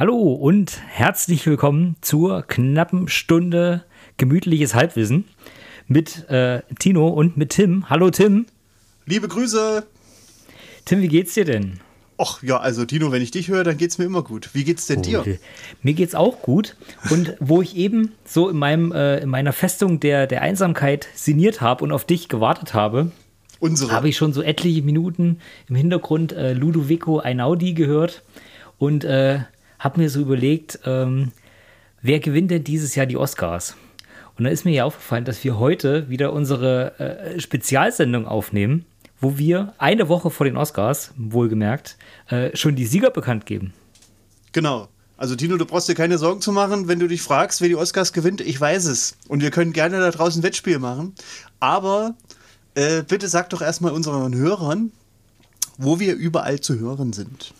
Hallo und herzlich willkommen zur knappen Stunde gemütliches Halbwissen mit äh, Tino und mit Tim. Hallo Tim. Liebe Grüße. Tim, wie geht's dir denn? Ach ja, also Tino, wenn ich dich höre, dann geht's mir immer gut. Wie geht's denn dir? Mir geht's auch gut. Und wo ich eben so in, meinem, äh, in meiner Festung der, der Einsamkeit sinniert habe und auf dich gewartet habe, habe ich schon so etliche Minuten im Hintergrund äh, Ludovico Einaudi gehört und äh, habe mir so überlegt, ähm, wer gewinnt denn dieses Jahr die Oscars? Und da ist mir ja aufgefallen, dass wir heute wieder unsere äh, Spezialsendung aufnehmen, wo wir eine Woche vor den Oscars, wohlgemerkt, äh, schon die Sieger bekannt geben. Genau. Also Tino, du brauchst dir keine Sorgen zu machen, wenn du dich fragst, wer die Oscars gewinnt. Ich weiß es. Und wir können gerne da draußen Wettspiel machen. Aber äh, bitte sag doch erstmal unseren Hörern, wo wir überall zu hören sind.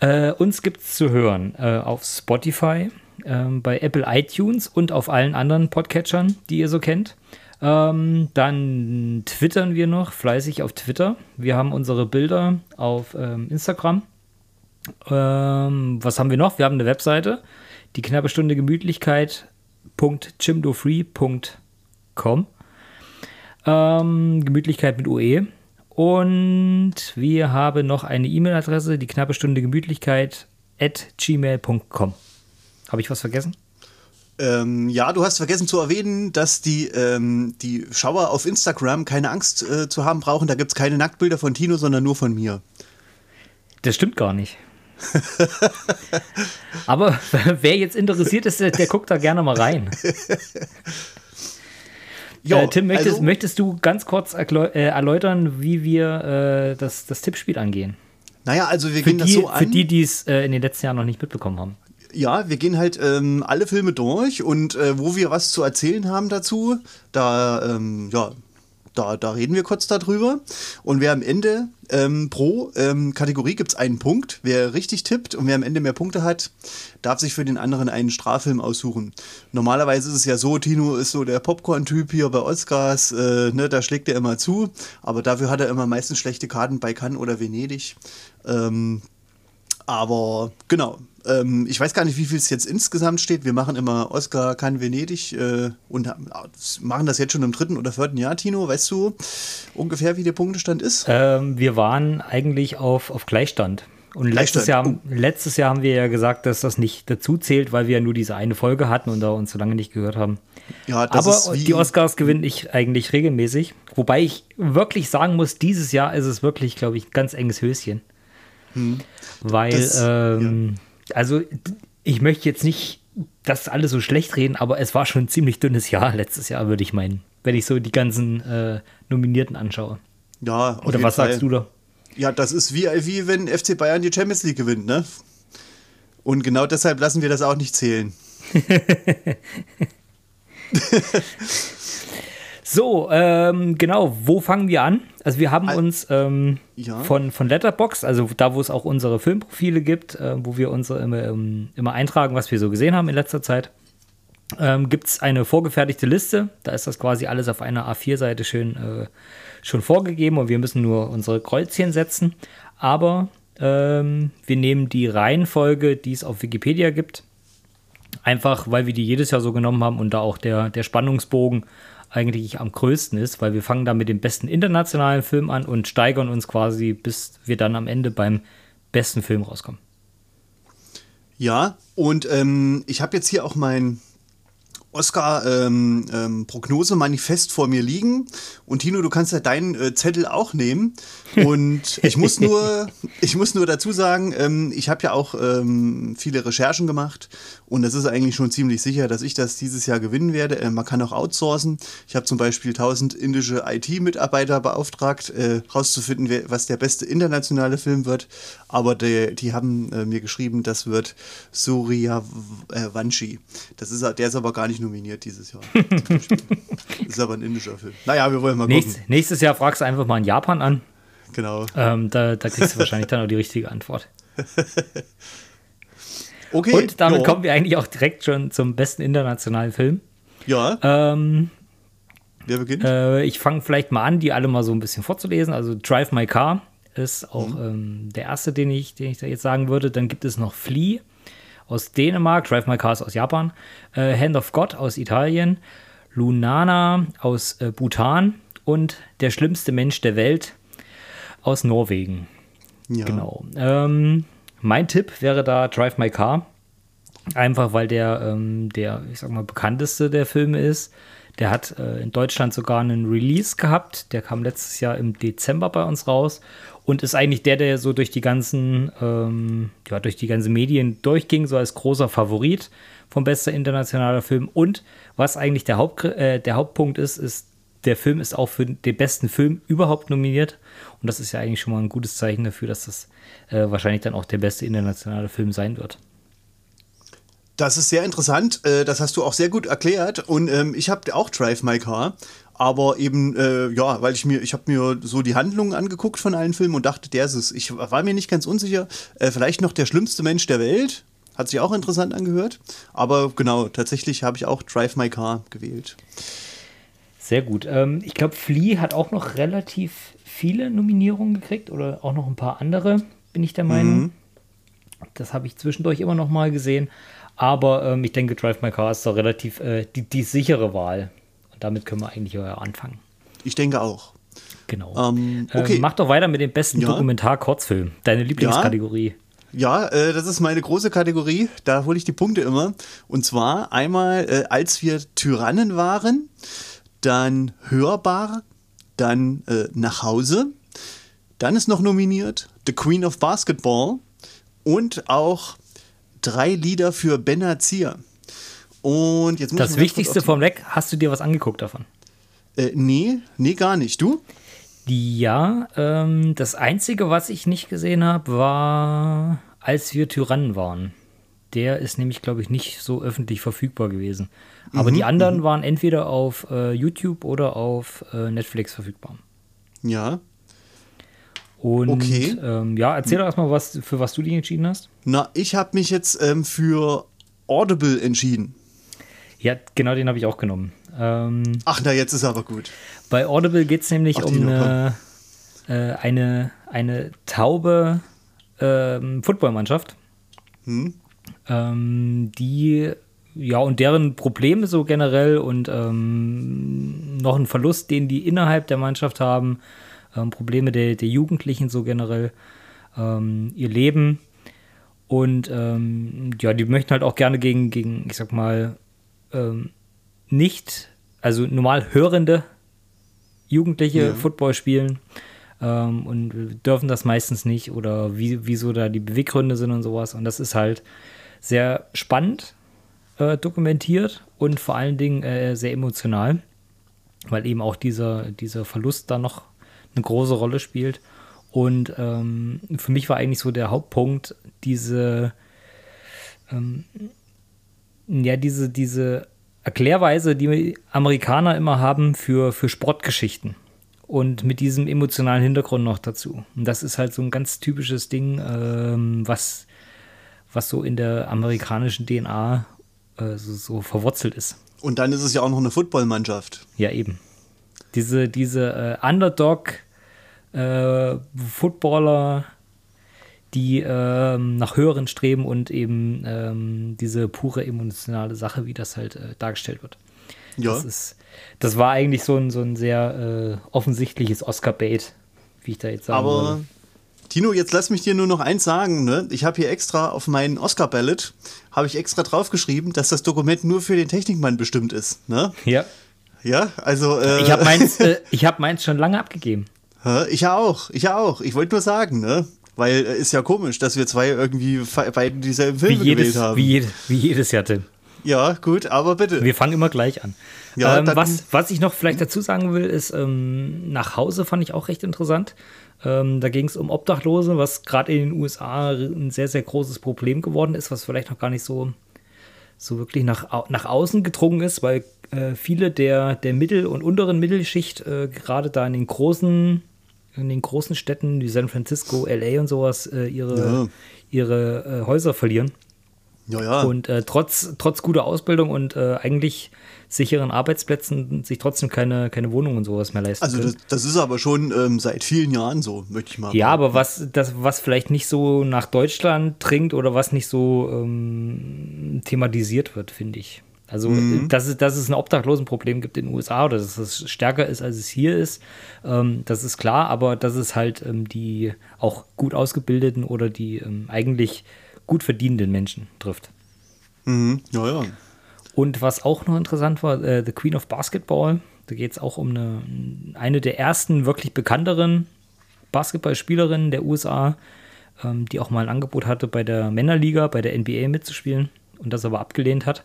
Äh, uns gibt es zu hören äh, auf Spotify, äh, bei Apple iTunes und auf allen anderen Podcatchern, die ihr so kennt. Ähm, dann twittern wir noch fleißig auf Twitter. Wir haben unsere Bilder auf ähm, Instagram. Ähm, was haben wir noch? Wir haben eine Webseite, die knappe Stunde Gemütlichkeit.chimdofree.com. Ähm, Gemütlichkeit mit UE. Und wir haben noch eine E-Mail-Adresse, die knappe Stunde Gemütlichkeit at gmail.com. Habe ich was vergessen? Ähm, ja, du hast vergessen zu erwähnen, dass die, ähm, die Schauer auf Instagram keine Angst äh, zu haben brauchen. Da gibt es keine Nacktbilder von Tino, sondern nur von mir. Das stimmt gar nicht. Aber wer jetzt interessiert ist, der, der guckt da gerne mal rein. Jo, äh, Tim, möchtest, also, möchtest, du ganz kurz äh, erläutern, wie wir äh, das, das Tippspiel angehen? Naja, also wir für gehen die, das so an. Für die, die es äh, in den letzten Jahren noch nicht mitbekommen haben. Ja, wir gehen halt ähm, alle Filme durch und äh, wo wir was zu erzählen haben dazu, da ähm, ja, da, da reden wir kurz darüber. Und wer am Ende ähm, pro ähm, Kategorie gibt es einen Punkt. Wer richtig tippt und wer am Ende mehr Punkte hat, darf sich für den anderen einen Straffilm aussuchen. Normalerweise ist es ja so, Tino ist so der Popcorn-Typ hier bei Oscars, äh, ne, da schlägt er immer zu. Aber dafür hat er immer meistens schlechte Karten bei Cannes oder Venedig. Ähm, aber genau, ähm, ich weiß gar nicht, wie viel es jetzt insgesamt steht. Wir machen immer Oscar kann Venedig äh, und machen das jetzt schon im dritten oder vierten Jahr, Tino. Weißt du ungefähr, wie der Punktestand ist? Ähm, wir waren eigentlich auf, auf Gleichstand. Und letztes Jahr, oh. letztes Jahr haben wir ja gesagt, dass das nicht dazu zählt, weil wir ja nur diese eine Folge hatten und da uns so lange nicht gehört haben. Ja, Aber die Oscars gewinne ich eigentlich regelmäßig. Wobei ich wirklich sagen muss, dieses Jahr ist es wirklich, glaube ich, ein ganz enges Höschen. Hm. Weil das, ähm, ja also ich möchte jetzt nicht das alles so schlecht reden, aber es war schon ein ziemlich dünnes Jahr letztes Jahr, würde ich meinen, wenn ich so die ganzen äh, Nominierten anschaue. Ja, Oder was Fall. sagst du da? Ja, das ist wie, wie wenn FC Bayern die Champions League gewinnt, ne? Und genau deshalb lassen wir das auch nicht zählen. So, ähm, genau, wo fangen wir an? Also wir haben uns ähm, ja. von, von Letterbox, also da, wo es auch unsere Filmprofile gibt, äh, wo wir unsere immer, ähm, immer eintragen, was wir so gesehen haben in letzter Zeit, ähm, gibt es eine vorgefertigte Liste. Da ist das quasi alles auf einer A4-Seite schön äh, schon vorgegeben und wir müssen nur unsere Kreuzchen setzen. Aber ähm, wir nehmen die Reihenfolge, die es auf Wikipedia gibt. Einfach, weil wir die jedes Jahr so genommen haben und da auch der, der Spannungsbogen eigentlich am größten ist, weil wir fangen da mit dem besten internationalen Film an und steigern uns quasi, bis wir dann am Ende beim besten Film rauskommen. Ja, und ähm, ich habe jetzt hier auch mein Oscar-Prognose-Manifest ähm, ähm, vor mir liegen. Und Tino, du kannst ja deinen äh, Zettel auch nehmen. Und ich muss nur, ich muss nur dazu sagen, ähm, ich habe ja auch ähm, viele Recherchen gemacht. Und es ist eigentlich schon ziemlich sicher, dass ich das dieses Jahr gewinnen werde. Äh, man kann auch outsourcen. Ich habe zum Beispiel 1000 indische IT-Mitarbeiter beauftragt, äh, rauszufinden, wer, was der beste internationale Film wird. Aber die, die haben äh, mir geschrieben, das wird Surya Vanshi. Das ist, der ist aber gar nicht nominiert dieses Jahr. das ist aber ein indischer Film. Naja, wir wollen mal gucken. Nächstes, nächstes Jahr fragst du einfach mal in Japan an. Genau. Ähm, da, da kriegst du wahrscheinlich dann auch die richtige Antwort. okay. Und damit jo. kommen wir eigentlich auch direkt schon zum besten internationalen Film. Ja. Ähm, Wer beginnt? Äh, ich fange vielleicht mal an, die alle mal so ein bisschen vorzulesen. Also Drive My Car ist auch mhm. ähm, der erste, den ich, den ich da jetzt sagen würde. Dann gibt es noch Flea aus Dänemark, Drive My Cars aus Japan, äh, Hand of God aus Italien, Lunana aus äh, Bhutan und Der schlimmste Mensch der Welt aus Norwegen. Ja. Genau. Ähm, mein Tipp wäre da Drive My Car. Einfach weil der, ähm, der, ich sag mal, bekannteste der Filme ist. Der hat äh, in Deutschland sogar einen Release gehabt. Der kam letztes Jahr im Dezember bei uns raus und ist eigentlich der, der so durch die ganzen, ähm, ja, durch die ganzen Medien durchging, so als großer Favorit vom bester internationaler Film. Und was eigentlich der, Haupt, äh, der Hauptpunkt ist, ist, der Film ist auch für den besten Film überhaupt nominiert. Und das ist ja eigentlich schon mal ein gutes Zeichen dafür, dass das äh, wahrscheinlich dann auch der beste internationale Film sein wird. Das ist sehr interessant. Äh, das hast du auch sehr gut erklärt. Und ähm, ich habe auch Drive My Car. Aber eben, äh, ja, weil ich mir, ich habe mir so die Handlungen angeguckt von allen Filmen und dachte, der ist es. Ich war mir nicht ganz unsicher. Äh, vielleicht noch der schlimmste Mensch der Welt. Hat sich auch interessant angehört. Aber genau, tatsächlich habe ich auch Drive My Car gewählt. Sehr gut. Ähm, ich glaube, Flea hat auch noch relativ viele Nominierungen gekriegt oder auch noch ein paar andere, bin ich der Meinung. Mhm. Das habe ich zwischendurch immer noch mal gesehen. Aber ähm, ich denke, Drive My Car ist doch relativ äh, die, die, sichere Wahl. Und damit können wir eigentlich anfangen. Ich denke auch. Genau. Ähm, okay. Ähm, mach doch weiter mit dem besten ja. Dokumentar-Kurzfilm. Deine Lieblingskategorie. Ja, ja äh, das ist meine große Kategorie. Da hole ich die Punkte immer. Und zwar einmal, äh, als wir Tyrannen waren, dann Hörbar, dann äh, Nach Hause. Dann ist noch nominiert The Queen of Basketball und auch drei Lieder für Benazir. Und jetzt muss Das Wichtigste vom Leck, hast du dir was angeguckt davon? Äh, nee, nee, gar nicht. Du? Ja, ähm, das Einzige, was ich nicht gesehen habe, war, als wir Tyrannen waren. Der ist nämlich, glaube ich, nicht so öffentlich verfügbar gewesen. Aber mhm, die anderen mhm. waren entweder auf äh, YouTube oder auf äh, Netflix verfügbar. Ja. Und okay. ähm, ja, erzähl doch erstmal, was, für was du dich entschieden hast. Na, ich habe mich jetzt ähm, für Audible entschieden. Ja, genau den habe ich auch genommen. Ähm, Ach, na, jetzt ist aber gut. Bei Audible geht es nämlich Ach, um eine, äh, eine, eine taube ähm, Footballmannschaft, hm? Ähm, die ja, und deren Probleme so generell und ähm, noch ein Verlust, den die innerhalb der Mannschaft haben, ähm, Probleme der, der Jugendlichen so generell, ähm, ihr Leben. Und ähm, ja, die möchten halt auch gerne gegen, gegen ich sag mal, ähm, nicht, also normal hörende Jugendliche ja. Football spielen ähm, und dürfen das meistens nicht oder wie, wieso da die Beweggründe sind und sowas. Und das ist halt sehr spannend äh, dokumentiert und vor allen Dingen äh, sehr emotional, weil eben auch dieser, dieser Verlust da noch eine große Rolle spielt. Und ähm, für mich war eigentlich so der Hauptpunkt diese, ähm, ja, diese, diese Erklärweise, die Amerikaner immer haben für, für Sportgeschichten. Und mit diesem emotionalen Hintergrund noch dazu. Und das ist halt so ein ganz typisches Ding, ähm, was, was so in der amerikanischen DNA äh, so, so verwurzelt ist. Und dann ist es ja auch noch eine Footballmannschaft. Ja, eben. Diese, diese äh, Underdog- äh, Footballer, die ähm, nach höheren streben und eben ähm, diese pure emotionale Sache, wie das halt äh, dargestellt wird. Ja. Das, ist, das war eigentlich so ein, so ein sehr äh, offensichtliches Oscar-Bait, wie ich da jetzt sagen Aber würde. Tino, jetzt lass mich dir nur noch eins sagen. Ne? Ich habe hier extra auf meinen Oscar-Ballot, habe ich extra draufgeschrieben, dass das Dokument nur für den Technikmann bestimmt ist. Ne? Ja. Ja, also. Äh, ich habe meins, äh, hab meins schon lange abgegeben. Ich auch, ich auch. Ich wollte nur sagen, ne? Weil äh, ist ja komisch, dass wir zwei irgendwie beide dieselben Filme jedes, gewählt haben. Wie, jede, wie jedes Jahr, Tim. Ja, gut, aber bitte. Wir fangen immer gleich an. Ja, ähm, was, was ich noch vielleicht dazu sagen will, ist, ähm, nach Hause fand ich auch recht interessant. Ähm, da ging es um Obdachlose, was gerade in den USA ein sehr, sehr großes Problem geworden ist, was vielleicht noch gar nicht so, so wirklich nach, nach außen gedrungen ist, weil äh, viele der, der Mittel- und unteren Mittelschicht äh, gerade da in den großen in den großen Städten wie San Francisco, LA und sowas äh, ihre, ja. ihre äh, Häuser verlieren. Ja, ja. Und äh, trotz, trotz guter Ausbildung und äh, eigentlich sicheren Arbeitsplätzen sich trotzdem keine, keine Wohnung und sowas mehr leisten Also das, das ist aber schon ähm, seit vielen Jahren so, möchte ich mal Ja, aber was, das, was vielleicht nicht so nach Deutschland dringt oder was nicht so ähm, thematisiert wird, finde ich. Also, mhm. dass, es, dass es ein Obdachlosenproblem gibt in den USA oder dass es stärker ist, als es hier ist, ähm, das ist klar, aber dass es halt ähm, die auch gut ausgebildeten oder die ähm, eigentlich gut verdienenden Menschen trifft. Mhm. Ja, ja. Und was auch noch interessant war, äh, The Queen of Basketball. Da geht es auch um eine, eine der ersten wirklich bekannteren Basketballspielerinnen der USA, ähm, die auch mal ein Angebot hatte, bei der Männerliga, bei der NBA mitzuspielen und das aber abgelehnt hat.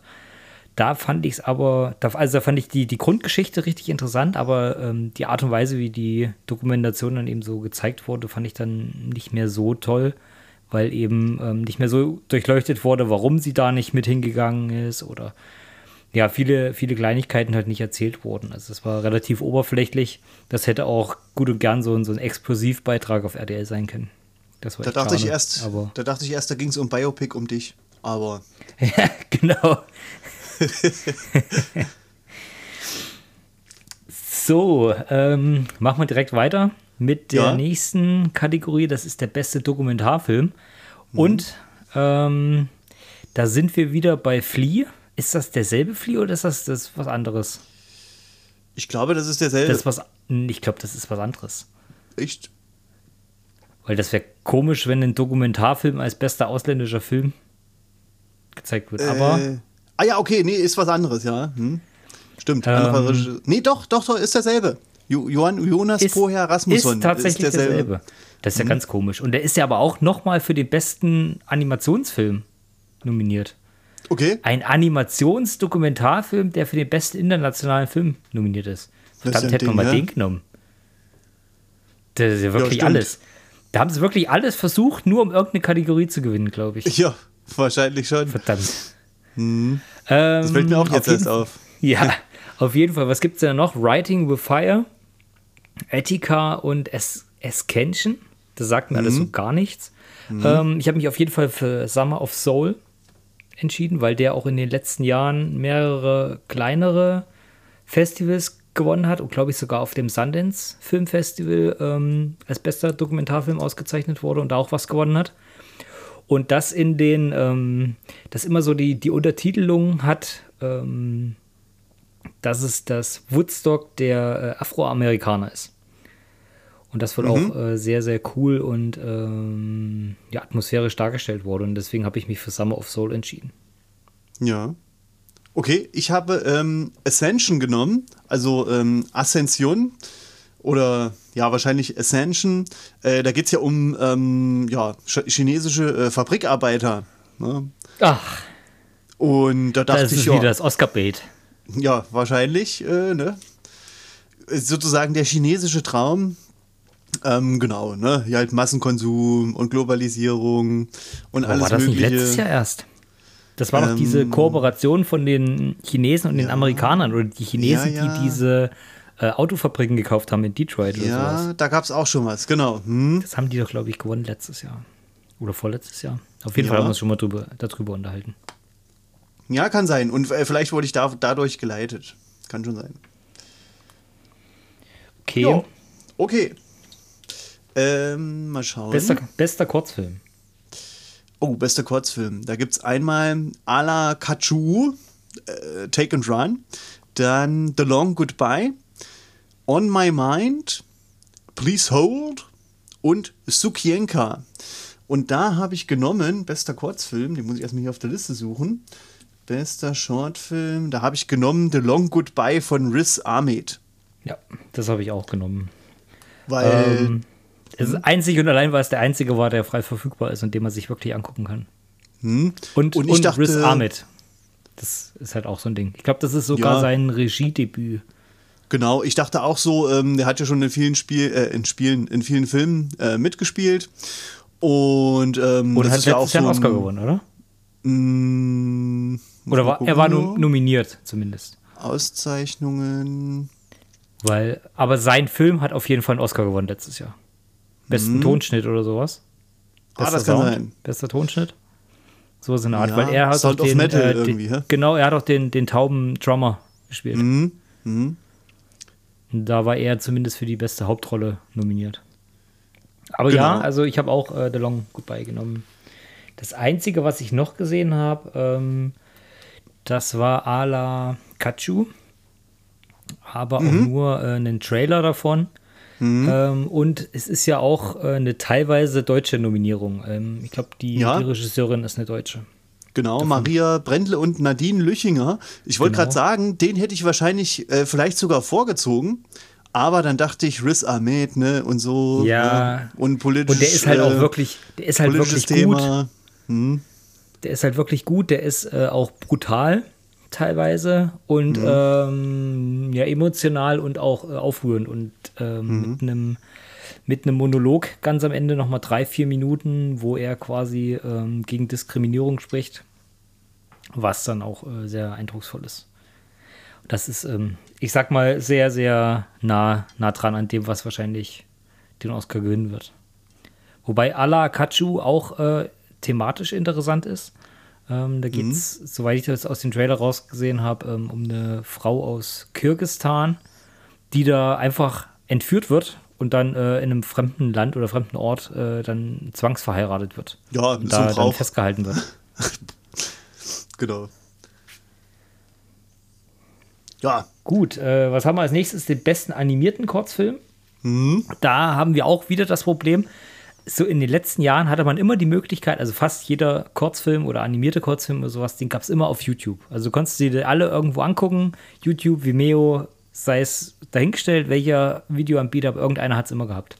Da fand ich es aber, also da fand ich die, die Grundgeschichte richtig interessant, aber ähm, die Art und Weise, wie die Dokumentation dann eben so gezeigt wurde, fand ich dann nicht mehr so toll, weil eben ähm, nicht mehr so durchleuchtet wurde, warum sie da nicht mit hingegangen ist oder ja, viele, viele Kleinigkeiten halt nicht erzählt wurden. Also es war relativ oberflächlich. Das hätte auch gut und gern so ein, so ein Explosivbeitrag auf RDL sein können. Das war da dachte schade, ich erst, da dachte ich erst, da ging es um Biopic um dich, aber. ja, genau. so, ähm, machen wir direkt weiter mit der ja. nächsten Kategorie. Das ist der beste Dokumentarfilm. Mhm. Und ähm, da sind wir wieder bei Flea. Ist das derselbe Flea oder ist das, das was anderes? Ich glaube, das ist derselbe. Das ist was, ich glaube, das ist was anderes. Echt? Weil das wäre komisch, wenn ein Dokumentarfilm als bester ausländischer Film gezeigt wird. Aber äh, Ah ja, okay, nee, ist was anderes, ja. Hm. Stimmt. Ähm, nee, doch, doch, doch, ist derselbe. Johann, Jonas ist, Poher Rasmussen. Ist tatsächlich ist derselbe. derselbe. Das ist ja mhm. ganz komisch. Und der ist ja aber auch nochmal für den besten Animationsfilm nominiert. Okay. Ein Animationsdokumentarfilm, der für den besten internationalen Film nominiert ist. Verdammt, hätte man mal ja. den genommen. Das ist ja wirklich ja, alles. Da haben sie wirklich alles versucht, nur um irgendeine Kategorie zu gewinnen, glaube ich. Ja, wahrscheinlich schon. Verdammt. Hm. Ähm, das fällt mir auch jetzt erst auf. Ja, auf jeden Fall. Was gibt es denn noch? Writing with Fire, Etika und es Escension. Das sagt mir mhm. alles so gar nichts. Mhm. Ähm, ich habe mich auf jeden Fall für Summer of Soul entschieden, weil der auch in den letzten Jahren mehrere kleinere Festivals gewonnen hat und glaube ich sogar auf dem Sundance Film Festival ähm, als bester Dokumentarfilm ausgezeichnet wurde und da auch was gewonnen hat. Und das in den, ähm, das immer so die, die Untertitelung hat, ähm, dass es das Woodstock der äh, Afroamerikaner ist. Und das wird mhm. auch äh, sehr, sehr cool und ähm, ja, atmosphärisch dargestellt worden. Und deswegen habe ich mich für Summer of Soul entschieden. Ja. Okay, ich habe ähm, Ascension genommen, also ähm, Ascension oder ja, wahrscheinlich Ascension. Äh, da geht es ja um ähm, ja, chinesische äh, Fabrikarbeiter. Ne? Ach. Und da dachte das ich, ist ja, wieder das Oscar-Bait. Ja, wahrscheinlich, äh, ne? Sozusagen der chinesische Traum. Ähm, genau, ne? Ja, halt Massenkonsum und Globalisierung und oh, alles war das Mögliche. Nicht letztes Jahr erst? Das war ähm, doch diese Kooperation von den Chinesen und ja, den Amerikanern oder die Chinesen, ja, ja. die diese äh, Autofabriken gekauft haben in Detroit oder ja, sowas. Ja, da gab es auch schon was, genau. Hm. Das haben die doch, glaube ich, gewonnen letztes Jahr. Oder vorletztes Jahr. Auf jeden. Fall haben wir uns schon mal drüber, darüber unterhalten. Ja, kann sein. Und äh, vielleicht wurde ich da, dadurch geleitet. Kann schon sein. Okay. Jo. Okay. Ähm, mal schauen. Bester, bester Kurzfilm. Oh, bester Kurzfilm. Da gibt es einmal Ala Kachu, äh, Take and Run. Dann The Long Goodbye. On My Mind, Please Hold und Sukienka. Und da habe ich genommen, bester Kurzfilm, den muss ich erstmal hier auf der Liste suchen. Bester Shortfilm, da habe ich genommen The Long Goodbye von Riz Ahmed. Ja, das habe ich auch genommen. Weil. Ähm, es ist einzig und allein, weil es der einzige war, der frei verfügbar ist und den man sich wirklich angucken kann. Hm. Und, und, ich und dachte, Riz Ahmed. Das ist halt auch so ein Ding. Ich glaube, das ist sogar ja. sein Regiedebüt. Genau, ich dachte auch so, ähm, der hat ja schon in vielen Spiel, äh, in Spielen, in vielen Filmen äh, mitgespielt. Und, ähm, und hat letztes ja auch Jahr einen Oscar gewonnen, oder? Mh, oder war, er war nominiert zumindest. Auszeichnungen. Weil, aber sein Film hat auf jeden Fall einen Oscar gewonnen letztes Jahr. Besten mhm. Tonschnitt oder sowas. Bester ah, das kann Sound, sein. Bester Tonschnitt. So ist eine Art, ja, weil er hat Sound auch den, Metal äh, irgendwie, den, Genau, er hat auch den, den tauben Drummer gespielt. Mhm. Mhm. Da war er zumindest für die beste Hauptrolle nominiert. Aber genau. ja, also ich habe auch äh, The Long Goodbye genommen. Das Einzige, was ich noch gesehen habe, ähm, das war Ala Kachu. Aber mhm. auch nur äh, einen Trailer davon. Mhm. Ähm, und es ist ja auch äh, eine teilweise deutsche Nominierung. Ähm, ich glaube, die, ja. die, Regisseurin ist eine Deutsche. Genau, Davon. Maria Brendle und Nadine Lüchinger. Ich wollte genau. gerade sagen, den hätte ich wahrscheinlich äh, vielleicht sogar vorgezogen. Aber dann dachte ich, Riz Ahmed, ne, und so. Ja. Ne, und politisch. Und der ist halt auch äh, wirklich, der ist halt wirklich Thema. gut. Hm. Der ist halt wirklich gut, der ist äh, auch brutal teilweise und mhm. ähm, ja, emotional und auch äh, aufrührend und ähm, mhm. mit einem mit einem Monolog ganz am Ende nochmal drei, vier Minuten, wo er quasi ähm, gegen Diskriminierung spricht, was dann auch äh, sehr eindrucksvoll ist. Das ist, ähm, ich sag mal, sehr, sehr nah, nah dran an dem, was wahrscheinlich den Oscar gewinnen wird. Wobei Ala Kachu auch äh, thematisch interessant ist. Ähm, da geht es, mhm. soweit ich das aus dem Trailer rausgesehen habe, ähm, um eine Frau aus Kirgistan, die da einfach entführt wird und dann äh, in einem fremden Land oder fremden Ort äh, dann zwangsverheiratet wird. Ja, und da dann festgehalten wird. genau. Ja. Gut, äh, was haben wir als nächstes? Den besten animierten Kurzfilm. Mhm. Da haben wir auch wieder das Problem, so in den letzten Jahren hatte man immer die Möglichkeit, also fast jeder Kurzfilm oder animierte Kurzfilm oder sowas, den gab es immer auf YouTube. Also du konntest dir alle irgendwo angucken, YouTube, Vimeo, sei es dahingestellt, welcher Videoanbieter, aber irgendeiner hat es immer gehabt.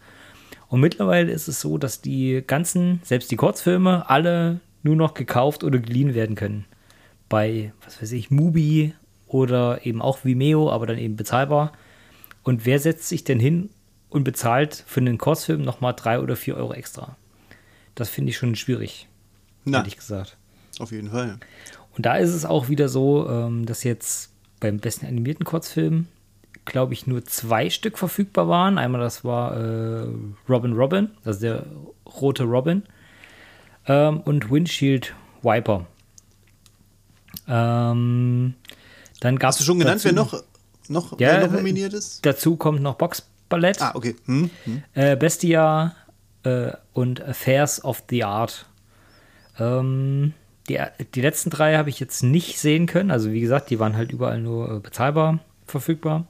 Und mittlerweile ist es so, dass die ganzen, selbst die Kurzfilme, alle nur noch gekauft oder geliehen werden können. Bei, was weiß ich, Mubi oder eben auch Vimeo, aber dann eben bezahlbar. Und wer setzt sich denn hin und bezahlt für einen Kurzfilm nochmal drei oder vier Euro extra. Das finde ich schon schwierig, Na, ehrlich gesagt. Auf jeden Fall. Und da ist es auch wieder so, ähm, dass jetzt beim besten animierten Kurzfilm, glaube ich, nur zwei Stück verfügbar waren. Einmal das war äh, Robin Robin, also der rote Robin, ähm, und Windshield Wiper. Ähm, dann gab Hast du schon genannt, dazu, wer noch, noch, ja, wer noch nominiert ist? Dazu kommt noch Box Ballett. Ah, okay. Hm, hm. Äh, Bestia äh, und Affairs of the Art. Ähm, die, die letzten drei habe ich jetzt nicht sehen können. Also wie gesagt, die waren halt überall nur äh, bezahlbar verfügbar.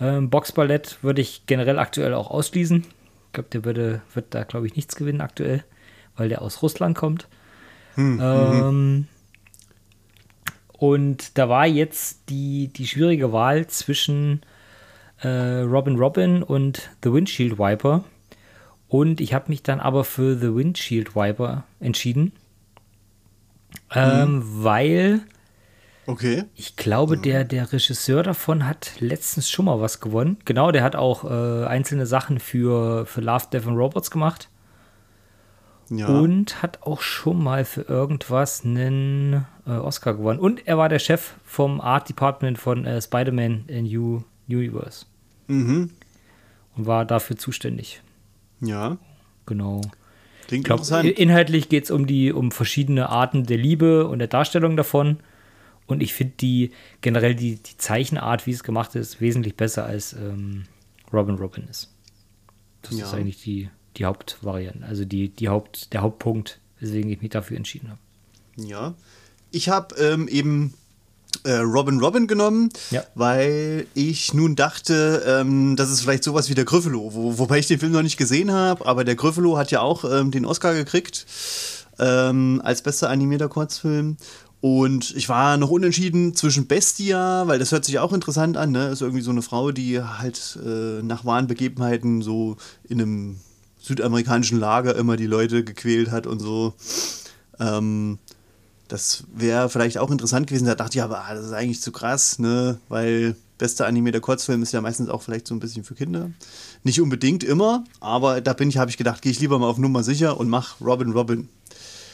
Ähm, Boxballett würde ich generell aktuell auch ausschließen. Ich glaube, der würde, wird da, glaube ich, nichts gewinnen aktuell, weil der aus Russland kommt. Hm, ähm, und da war jetzt die, die schwierige Wahl zwischen äh, Robin Robin und The Windshield Wiper. Und ich habe mich dann aber für The Windshield Wiper entschieden. Ähm, mhm. Weil okay. ich glaube, der, der Regisseur davon hat letztens schon mal was gewonnen. Genau, der hat auch äh, einzelne Sachen für, für Love, Death and Robots gemacht. Ja. Und hat auch schon mal für irgendwas einen äh, Oscar gewonnen. Und er war der Chef vom Art Department von äh, Spider-Man in New Universe. Mhm. Und war dafür zuständig. Ja. Genau. Klingt glaub, interessant. Inhaltlich geht es um die, um verschiedene Arten der Liebe und der Darstellung davon. Und ich finde die generell die, die Zeichenart, wie es gemacht ist, wesentlich besser als ähm, Robin Robin ist. Das ja. ist eigentlich die, die Hauptvariante, also die, die Haupt, der Hauptpunkt, weswegen ich mich dafür entschieden habe. Ja. Ich habe ähm, eben Robin Robin genommen, ja. weil ich nun dachte, ähm, das ist vielleicht sowas wie der Gryffalo, wo, wobei ich den Film noch nicht gesehen habe, aber der Gryffalo hat ja auch ähm, den Oscar gekriegt ähm, als bester animierter Kurzfilm. Und ich war noch unentschieden zwischen Bestia, weil das hört sich auch interessant an, ne? Ist irgendwie so eine Frau, die halt äh, nach wahren Begebenheiten so in einem südamerikanischen Lager immer die Leute gequält hat und so. Ähm, das wäre vielleicht auch interessant gewesen. Da dachte ich aber, ah, das ist eigentlich zu krass, ne? Weil bester animierter Kurzfilm ist ja meistens auch vielleicht so ein bisschen für Kinder. Nicht unbedingt immer, aber da bin ich, habe ich gedacht, gehe ich lieber mal auf Nummer sicher und mach Robin Robin.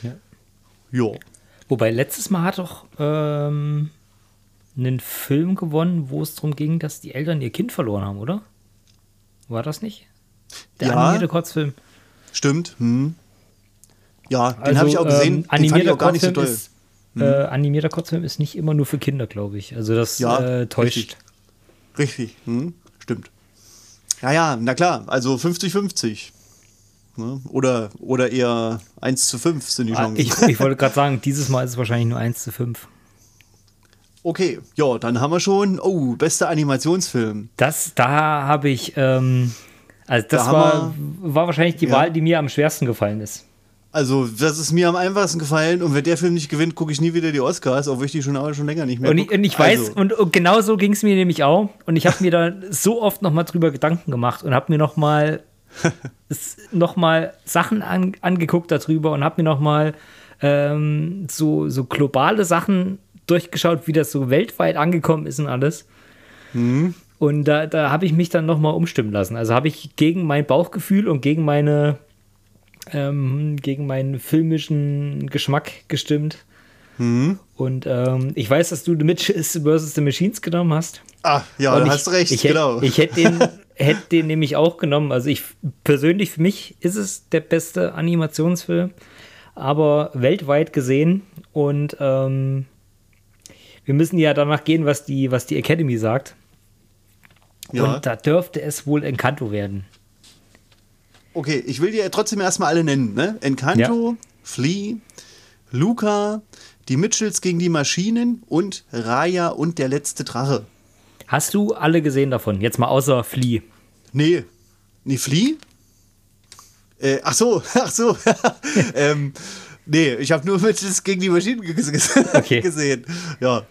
Ja. Jo. Wobei letztes Mal hat doch ähm, einen Film gewonnen, wo es darum ging, dass die Eltern ihr Kind verloren haben, oder? War das nicht? Der ja, animierte Kurzfilm. Stimmt. Hm. Ja, den also, habe ich auch gesehen. Ähm, animierter auch gar nicht so toll. Ist, hm. äh, animierter Kurzfilm ist nicht immer nur für Kinder, glaube ich. Also das ja, äh, täuscht. Richtig, richtig. Hm, stimmt. Ja, ja, na klar, also 50-50. Ne? Oder, oder eher 1 zu 5 sind die ah, Chancen. Ich, ich wollte gerade sagen, dieses Mal ist es wahrscheinlich nur 1 zu 5. Okay, ja, dann haben wir schon, oh, bester Animationsfilm. Das, da habe ich, ähm, also das da war, war wahrscheinlich die ja. Wahl, die mir am schwersten gefallen ist. Also, das ist mir am einfachsten gefallen und wenn der Film nicht gewinnt, gucke ich nie wieder die Oscars, obwohl ich die schon, schon länger nicht mehr Und ich, und ich weiß, also. und, und, genau so ging es mir nämlich auch. Und ich habe mir da so oft nochmal drüber Gedanken gemacht und habe mir nochmal noch mal Sachen an, angeguckt darüber und habe mir nochmal ähm, so, so globale Sachen durchgeschaut, wie das so weltweit angekommen ist und alles. Mhm. Und da, da habe ich mich dann nochmal umstimmen lassen. Also habe ich gegen mein Bauchgefühl und gegen meine ähm, gegen meinen filmischen Geschmack gestimmt. Mhm. Und ähm, ich weiß, dass du The Mitches vs. The Machines genommen hast. Ah, ja, und hast recht, ich, genau. Ich hätte den, hätt den nämlich auch genommen. Also ich persönlich, für mich ist es der beste Animationsfilm, aber weltweit gesehen. Und ähm, wir müssen ja danach gehen, was die, was die Academy sagt. Ja. Und da dürfte es wohl Encanto werden. Okay, ich will dir trotzdem erstmal alle nennen. Ne? Encanto, ja. Flea, Luca, die Mitchells gegen die Maschinen und Raya und der letzte Drache. Hast du alle gesehen davon? Jetzt mal außer Flea. Nee. Nee, Flea? Äh, ach so, ach so. ähm, nee, ich habe nur Mitchells gegen die Maschinen okay. gesehen. Ja.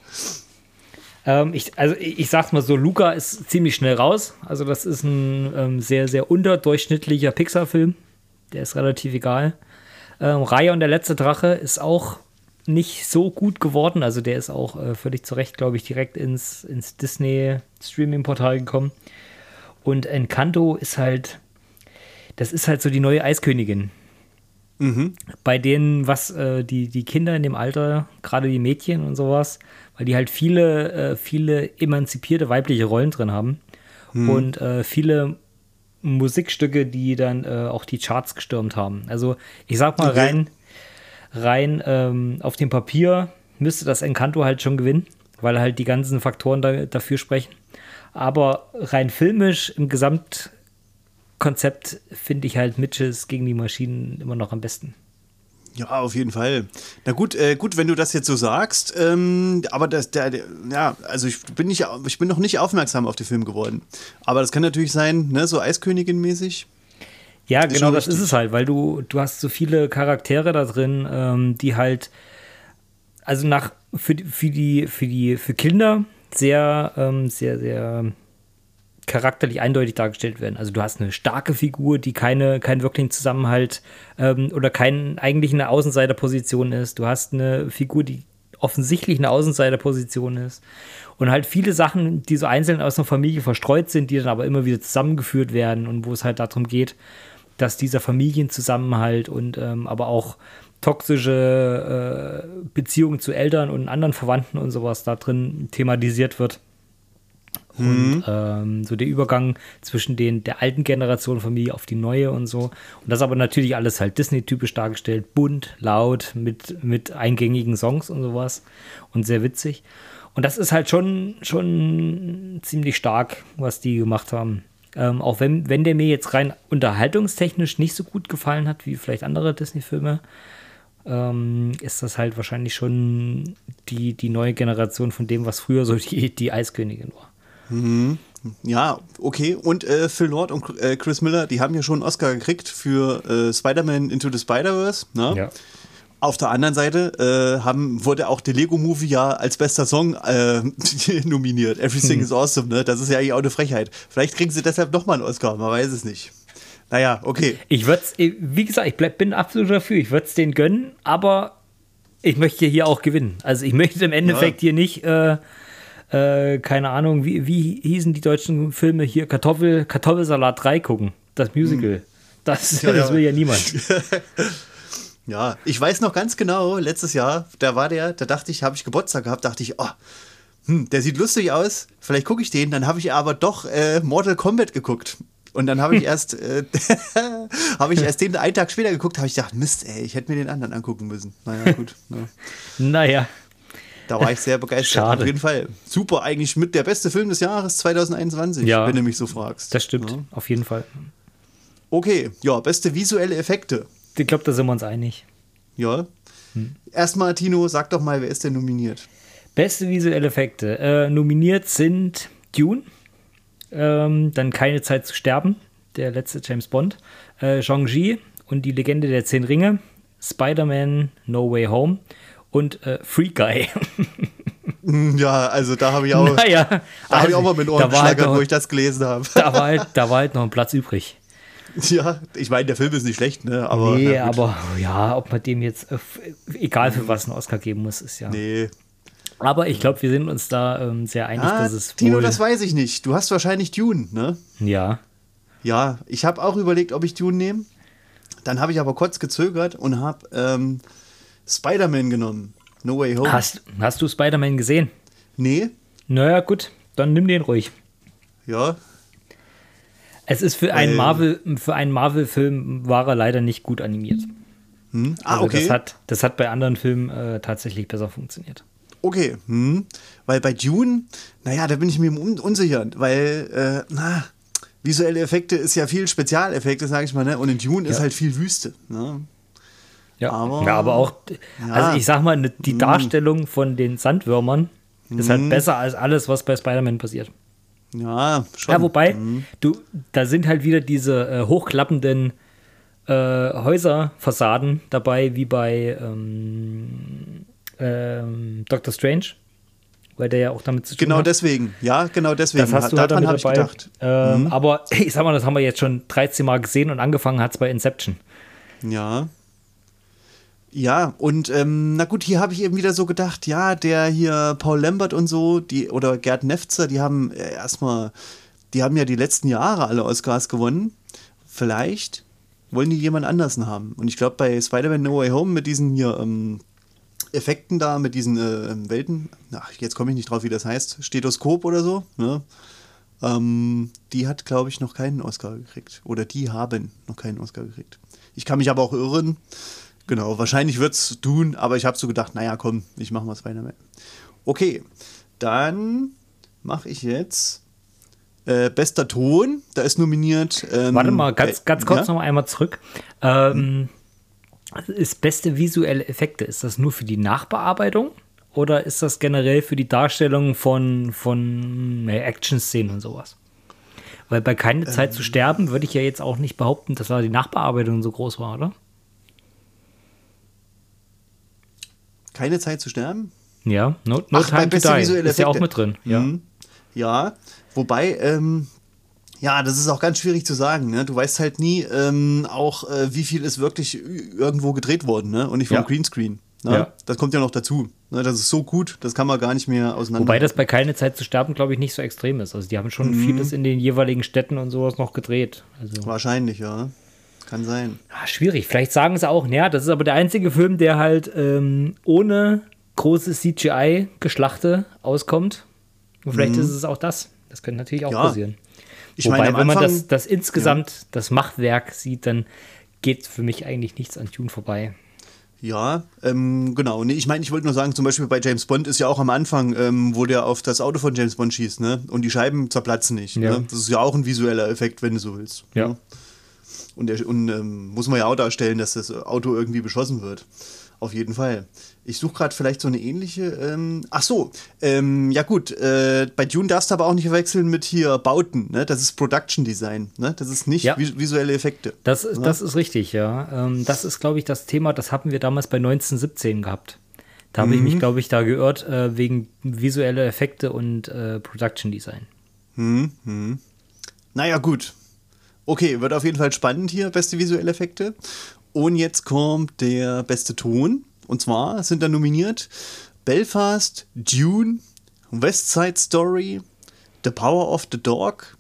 Ähm, ich, also ich sag's mal so, Luca ist ziemlich schnell raus. Also das ist ein ähm, sehr, sehr unterdurchschnittlicher Pixar-Film. Der ist relativ egal. Ähm, Raya und der letzte Drache ist auch nicht so gut geworden. Also der ist auch äh, völlig zu Recht, glaube ich, direkt ins, ins Disney-Streaming-Portal gekommen. Und Encanto ist halt, das ist halt so die neue Eiskönigin. Mhm. Bei denen, was äh, die, die Kinder in dem Alter, gerade die Mädchen und sowas, weil die halt viele, äh, viele emanzipierte weibliche Rollen drin haben hm. und äh, viele Musikstücke, die dann äh, auch die Charts gestürmt haben. Also ich sag mal okay. rein, rein ähm, auf dem Papier müsste das Encanto halt schon gewinnen, weil halt die ganzen Faktoren da, dafür sprechen. Aber rein filmisch im Gesamtkonzept finde ich halt Mitches gegen die Maschinen immer noch am besten. Ja, auf jeden Fall. Na gut, äh, gut, wenn du das jetzt so sagst, ähm, aber das, der, der, ja, also ich bin nicht, ich bin noch nicht aufmerksam auf den Film geworden. Aber das kann natürlich sein, ne, so Eiskönigin-mäßig. Ja, genau, das ist es halt, weil du, du hast so viele Charaktere da drin, ähm, die halt, also nach, für, für die, für die, für Kinder sehr, ähm, sehr, sehr charakterlich eindeutig dargestellt werden. Also du hast eine starke Figur, die keine, keinen wirklichen Zusammenhalt ähm, oder kein, eigentlich eine Außenseiterposition ist. Du hast eine Figur, die offensichtlich eine Außenseiterposition ist. Und halt viele Sachen, die so einzeln aus einer Familie verstreut sind, die dann aber immer wieder zusammengeführt werden und wo es halt darum geht, dass dieser Familienzusammenhalt und ähm, aber auch toxische äh, Beziehungen zu Eltern und anderen Verwandten und sowas da drin thematisiert wird. Und mhm. ähm, so der Übergang zwischen den, der alten Generation Familie auf die neue und so. Und das aber natürlich alles halt Disney-typisch dargestellt, bunt, laut, mit, mit eingängigen Songs und sowas und sehr witzig. Und das ist halt schon, schon ziemlich stark, was die gemacht haben. Ähm, auch wenn, wenn der mir jetzt rein unterhaltungstechnisch nicht so gut gefallen hat wie vielleicht andere Disney-Filme, ähm, ist das halt wahrscheinlich schon die, die neue Generation von dem, was früher so die, die Eiskönigin war. Mhm. Ja, okay. Und äh, Phil Lord und äh, Chris Miller, die haben ja schon einen Oscar gekriegt für äh, Spider-Man Into the Spider-Verse. Ne? Ja. Auf der anderen Seite äh, haben, wurde auch der Lego Movie ja als bester Song äh, nominiert. Everything hm. is awesome, ne? Das ist ja eigentlich auch eine Frechheit. Vielleicht kriegen sie deshalb nochmal einen Oscar, man weiß es nicht. Naja, okay. Ich würde es, wie gesagt, ich bleib, bin absolut dafür. Ich würde es denen gönnen, aber ich möchte hier auch gewinnen. Also ich möchte im Endeffekt ja. hier nicht äh, keine Ahnung, wie, wie hießen die deutschen Filme hier? Kartoffel, Kartoffelsalat 3 gucken. Das Musical. Hm. Das, ja, das will ja niemand. ja, ich weiß noch ganz genau, letztes Jahr, da war der, da dachte ich, habe ich Geburtstag gehabt, dachte ich, oh, hm, der sieht lustig aus, vielleicht gucke ich den, dann habe ich aber doch äh, Mortal Kombat geguckt. Und dann habe ich erst, äh, habe ich erst den einen Tag später geguckt, habe ich gedacht, Mist, ey, ich hätte mir den anderen angucken müssen. Naja, gut. Ja. naja. Da war ich sehr begeistert. Schade. Auf jeden Fall. Super, eigentlich mit der beste Film des Jahres 2021, ja, wenn du mich so fragst. Das stimmt, ja. auf jeden Fall. Okay, ja, beste visuelle Effekte. Ich glaube, da sind wir uns einig. Ja. Hm. Erstmal, Tino, sag doch mal, wer ist denn nominiert? Beste visuelle Effekte. Äh, nominiert sind Dune, ähm, dann Keine Zeit zu sterben, der letzte James Bond, äh, Shang-Chi und die Legende der Zehn Ringe, Spider-Man No Way Home und äh, Free Guy. Ja, also da habe ich auch, naja, da also, habe ich auch mal mit Ohren geschlagert, halt wo ich das gelesen habe. Da war, halt, da war halt noch ein Platz übrig. Ja, ich meine, der Film ist nicht schlecht, ne? Aber, nee, aber ja, ob man dem jetzt, äh, egal für was, einen Oscar geben muss, ist ja. Nee. Aber ich glaube, wir sind uns da ähm, sehr einig, ah, dass es. Tino, das weiß ich nicht. Du hast wahrscheinlich Dune, ne? Ja. Ja, ich habe auch überlegt, ob ich Dune nehme. Dann habe ich aber kurz gezögert und habe ähm, Spider-Man genommen. No Way Home. Hast, hast du Spider-Man gesehen? Nee. Naja, gut, dann nimm den ruhig. Ja. Es ist für einen Marvel, für einen Marvel-Film war er leider nicht gut animiert. Hm? Ah, also okay. Das hat, das hat bei anderen Filmen äh, tatsächlich besser funktioniert. Okay, hm. weil bei Dune, naja, da bin ich mir un unsicher, weil, äh, na, visuelle Effekte ist ja viel Spezialeffekte, sag ich mal, ne? Und in Dune ja. ist halt viel Wüste. Ne? Ja, aber, ja, aber auch, ja. also ich sag mal, ne, die hm. Darstellung von den Sandwürmern ist halt hm. besser als alles, was bei Spider-Man passiert. Ja, schon. Ja, wobei, mhm. du, da sind halt wieder diese äh, hochklappenden äh, Häuserfassaden dabei, wie bei ähm, ähm, Doctor Strange. Weil der ja auch damit zu tun genau hat. Genau deswegen, ja, genau deswegen. Das hast du halt damit dabei. Ich gedacht. Ähm, mhm. Aber ich sag mal, das haben wir jetzt schon 13 Mal gesehen und angefangen hat es bei Inception. Ja. Ja, und ähm, na gut, hier habe ich eben wieder so gedacht, ja, der hier Paul Lambert und so, die oder Gerd Nefzer, die haben äh, erstmal, die haben ja die letzten Jahre alle Oscars gewonnen. Vielleicht wollen die jemand anders haben. Und ich glaube, bei Spider-Man No Way Home mit diesen hier ähm, Effekten da, mit diesen äh, Welten, ach, jetzt komme ich nicht drauf, wie das heißt, Stethoskop oder so, ne? Ähm, die hat, glaube ich, noch keinen Oscar gekriegt. Oder die haben noch keinen Oscar gekriegt. Ich kann mich aber auch irren. Genau, wahrscheinlich wird es tun, aber ich habe so gedacht, naja, komm, ich mache mal Spider-Man. Okay, dann mache ich jetzt äh, bester Ton. Da ist nominiert. Ähm, Warte mal, ganz, äh, ganz kurz ja? noch einmal zurück. Ähm, ist beste visuelle Effekte, ist das nur für die Nachbearbeitung? Oder ist das generell für die Darstellung von, von äh, Action-Szenen und sowas? Weil bei keine Zeit ähm, zu sterben würde ich ja jetzt auch nicht behaupten, dass da die Nachbearbeitung so groß war, oder? Keine Zeit zu sterben? Ja, No, no Ach, Time to Die ist Effekte. ja auch mit drin. Ja, mhm. ja wobei, ähm, ja, das ist auch ganz schwierig zu sagen. Ne? Du weißt halt nie ähm, auch, äh, wie viel ist wirklich irgendwo gedreht worden ne? und nicht vom ja. Greenscreen. Ne? Ja. Das kommt ja noch dazu. Ne? Das ist so gut, das kann man gar nicht mehr auseinander. Wobei das bei keine Zeit zu sterben, glaube ich, nicht so extrem ist. Also die haben schon mhm. vieles in den jeweiligen Städten und sowas noch gedreht. Also Wahrscheinlich, ja. Kann sein. Ah, schwierig. Vielleicht sagen sie auch, ja, das ist aber der einzige Film, der halt ähm, ohne großes CGI-Geschlachte auskommt. Und vielleicht mhm. ist es auch das. Das könnte natürlich auch ja. passieren. Ich Wobei, meine, wenn man das, das insgesamt, ja. das Machwerk sieht, dann geht für mich eigentlich nichts an Tune vorbei. Ja, ähm, genau. Nee, ich meine, ich wollte nur sagen, zum Beispiel bei James Bond ist ja auch am Anfang, ähm, wo der auf das Auto von James Bond schießt, ne? Und die Scheiben zerplatzen nicht. Ja. Ne? Das ist ja auch ein visueller Effekt, wenn du so willst. Ja. Ne? Und, der, und ähm, muss man ja auch darstellen, dass das Auto irgendwie beschossen wird. Auf jeden Fall. Ich suche gerade vielleicht so eine ähnliche. Ähm, ach so, ähm, ja gut. Äh, bei Dune darfst du aber auch nicht verwechseln mit hier Bauten. Ne? Das ist Production Design. Ne? Das ist nicht ja. visuelle Effekte. Das ist, ne? das ist richtig, ja. Ähm, das ist, glaube ich, das Thema, das hatten wir damals bei 1917 gehabt. Da habe mhm. ich mich, glaube ich, da geirrt, äh, wegen visuelle Effekte und äh, Production Design. Mhm. Mhm. Naja, gut. Okay, wird auf jeden Fall spannend hier, beste visuelle Effekte. Und jetzt kommt der beste Ton. Und zwar sind da nominiert Belfast, Dune, West Side Story, The Power of the Dog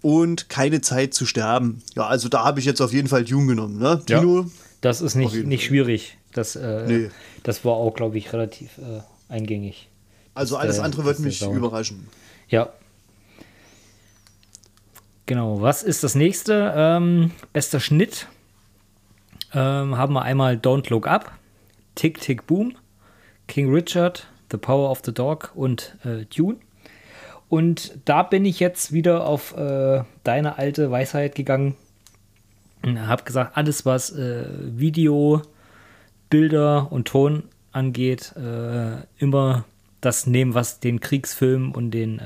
und Keine Zeit zu sterben. Ja, also da habe ich jetzt auf jeden Fall Dune genommen. Ne? Dino, ja, das ist nicht, nicht schwierig. Das, äh, nee. das war auch, glaube ich, relativ äh, eingängig. Also alles andere wird mich überraschen. Ja, Genau, was ist das nächste? Ähm, bester Schnitt. Ähm, haben wir einmal Don't Look Up, Tick Tick Boom, King Richard, The Power of the Dog und äh, Dune. Und da bin ich jetzt wieder auf äh, deine alte Weisheit gegangen und habe gesagt, alles was äh, Video, Bilder und Ton angeht, äh, immer das nehmen, was den Kriegsfilm und den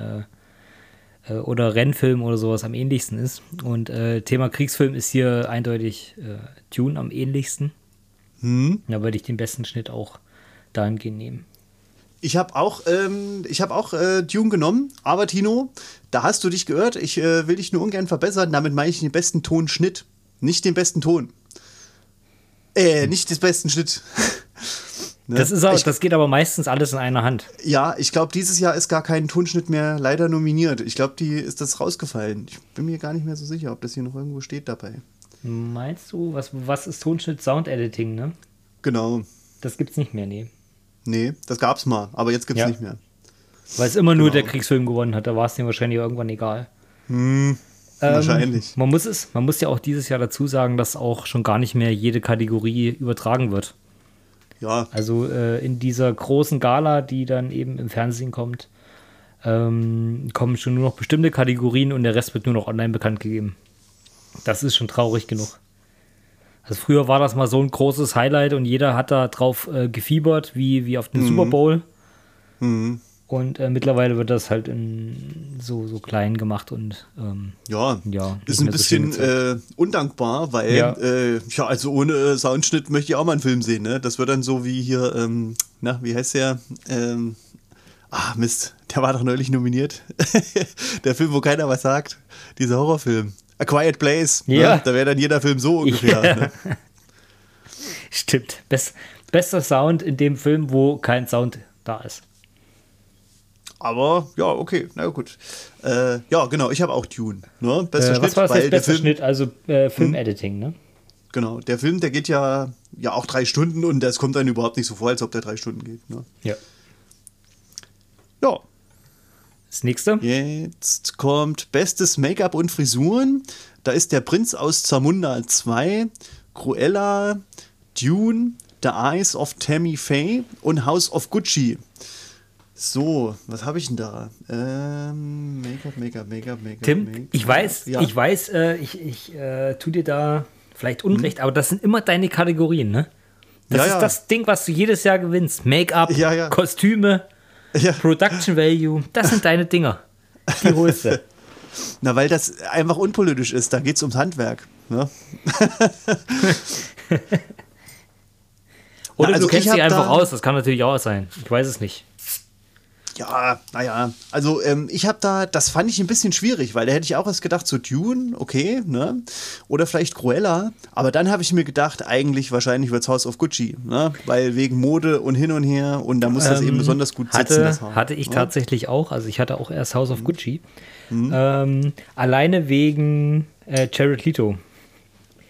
äh, äh, oder Rennfilm oder sowas am ähnlichsten ist. Und äh, Thema Kriegsfilm ist hier eindeutig äh, Tune am ähnlichsten. Hm. Da würde ich den besten Schnitt auch dahingehend nehmen. Ich habe auch, ähm, ich hab auch äh, Dune genommen, aber Tino, da hast du dich gehört. Ich äh, will dich nur ungern verbessern. Damit meine ich den besten Tonschnitt, nicht den besten Ton. Äh, nicht den besten Schnitt. Ne? Das, ist auch, ich, das geht aber meistens alles in einer Hand. Ja, ich glaube, dieses Jahr ist gar kein Tonschnitt mehr leider nominiert. Ich glaube, die ist das rausgefallen. Ich bin mir gar nicht mehr so sicher, ob das hier noch irgendwo steht dabei. Meinst du, was, was ist Tonschnitt Sound Editing, ne? Genau. Das gibt's nicht mehr, nee. Nee, das gab's mal, aber jetzt gibt's ja. nicht mehr. Weil es immer genau. nur der Kriegsfilm gewonnen hat, da war es dem wahrscheinlich irgendwann egal. Hm, ähm, wahrscheinlich. Man muss es, man muss ja auch dieses Jahr dazu sagen, dass auch schon gar nicht mehr jede Kategorie übertragen wird. Ja. Also äh, in dieser großen Gala, die dann eben im Fernsehen kommt, ähm, kommen schon nur noch bestimmte Kategorien und der Rest wird nur noch online bekannt gegeben. Das ist schon traurig genug. Also früher war das mal so ein großes Highlight und jeder hat da drauf äh, gefiebert, wie, wie auf dem mhm. Super Bowl. Mhm. Und äh, mittlerweile wird das halt in so, so klein gemacht und ähm, ja, ja ist ein bisschen so äh, undankbar, weil ja. Äh, ja. also ohne Soundschnitt möchte ich auch mal einen Film sehen. Ne? Das wird dann so wie hier, ähm, na, wie heißt der? Ähm, ah, Mist, der war doch neulich nominiert. der Film, wo keiner was sagt. Dieser Horrorfilm. A Quiet Place. Ne? Ja. Ne? Da wäre dann jeder Film so ungefähr. Ja. Ne? Stimmt. Best, bester Sound in dem Film, wo kein Sound da ist. Aber ja, okay, na gut. Äh, ja, genau, ich habe auch Tune. Ne? Bester äh, Schnitt, was war das jetzt bester Film, Schnitt? Also äh, Filmediting, hm? ne? Genau, der Film, der geht ja, ja auch drei Stunden und das kommt dann überhaupt nicht so vor, als ob der drei Stunden geht. Ne? Ja. Ja. Das nächste? Jetzt kommt Bestes Make-up und Frisuren. Da ist der Prinz aus Zamunda 2, Cruella, Dune, The Eyes of Tammy Faye und House of Gucci. So, was habe ich denn da? Ähm, Make-up, Make-up, Make-up, Make-up. Tim, Make ich weiß, ja. ich weiß, äh, ich, ich äh, tu dir da vielleicht Unrecht, hm. aber das sind immer deine Kategorien, ne? Das ja, ist ja. das Ding, was du jedes Jahr gewinnst. Make-up, Kostüme, Production Value, das sind deine Dinger. Die holst du. Na, weil das einfach unpolitisch ist, da geht es ums Handwerk. Ne? Oder Na, also du kennst sie einfach aus, das kann natürlich auch sein. Ich weiß es nicht. Ja, naja, also ähm, ich habe da, das fand ich ein bisschen schwierig, weil da hätte ich auch erst gedacht, so Dune, okay, ne? Oder vielleicht Cruella, aber dann habe ich mir gedacht, eigentlich wahrscheinlich wird es House of Gucci, ne? Weil wegen Mode und hin und her und da muss das ähm, eben besonders gut sitzen. Hatte, hatte ich ne? tatsächlich auch, also ich hatte auch erst House of mhm. Gucci. Mhm. Ähm, alleine wegen äh, Jared Leto.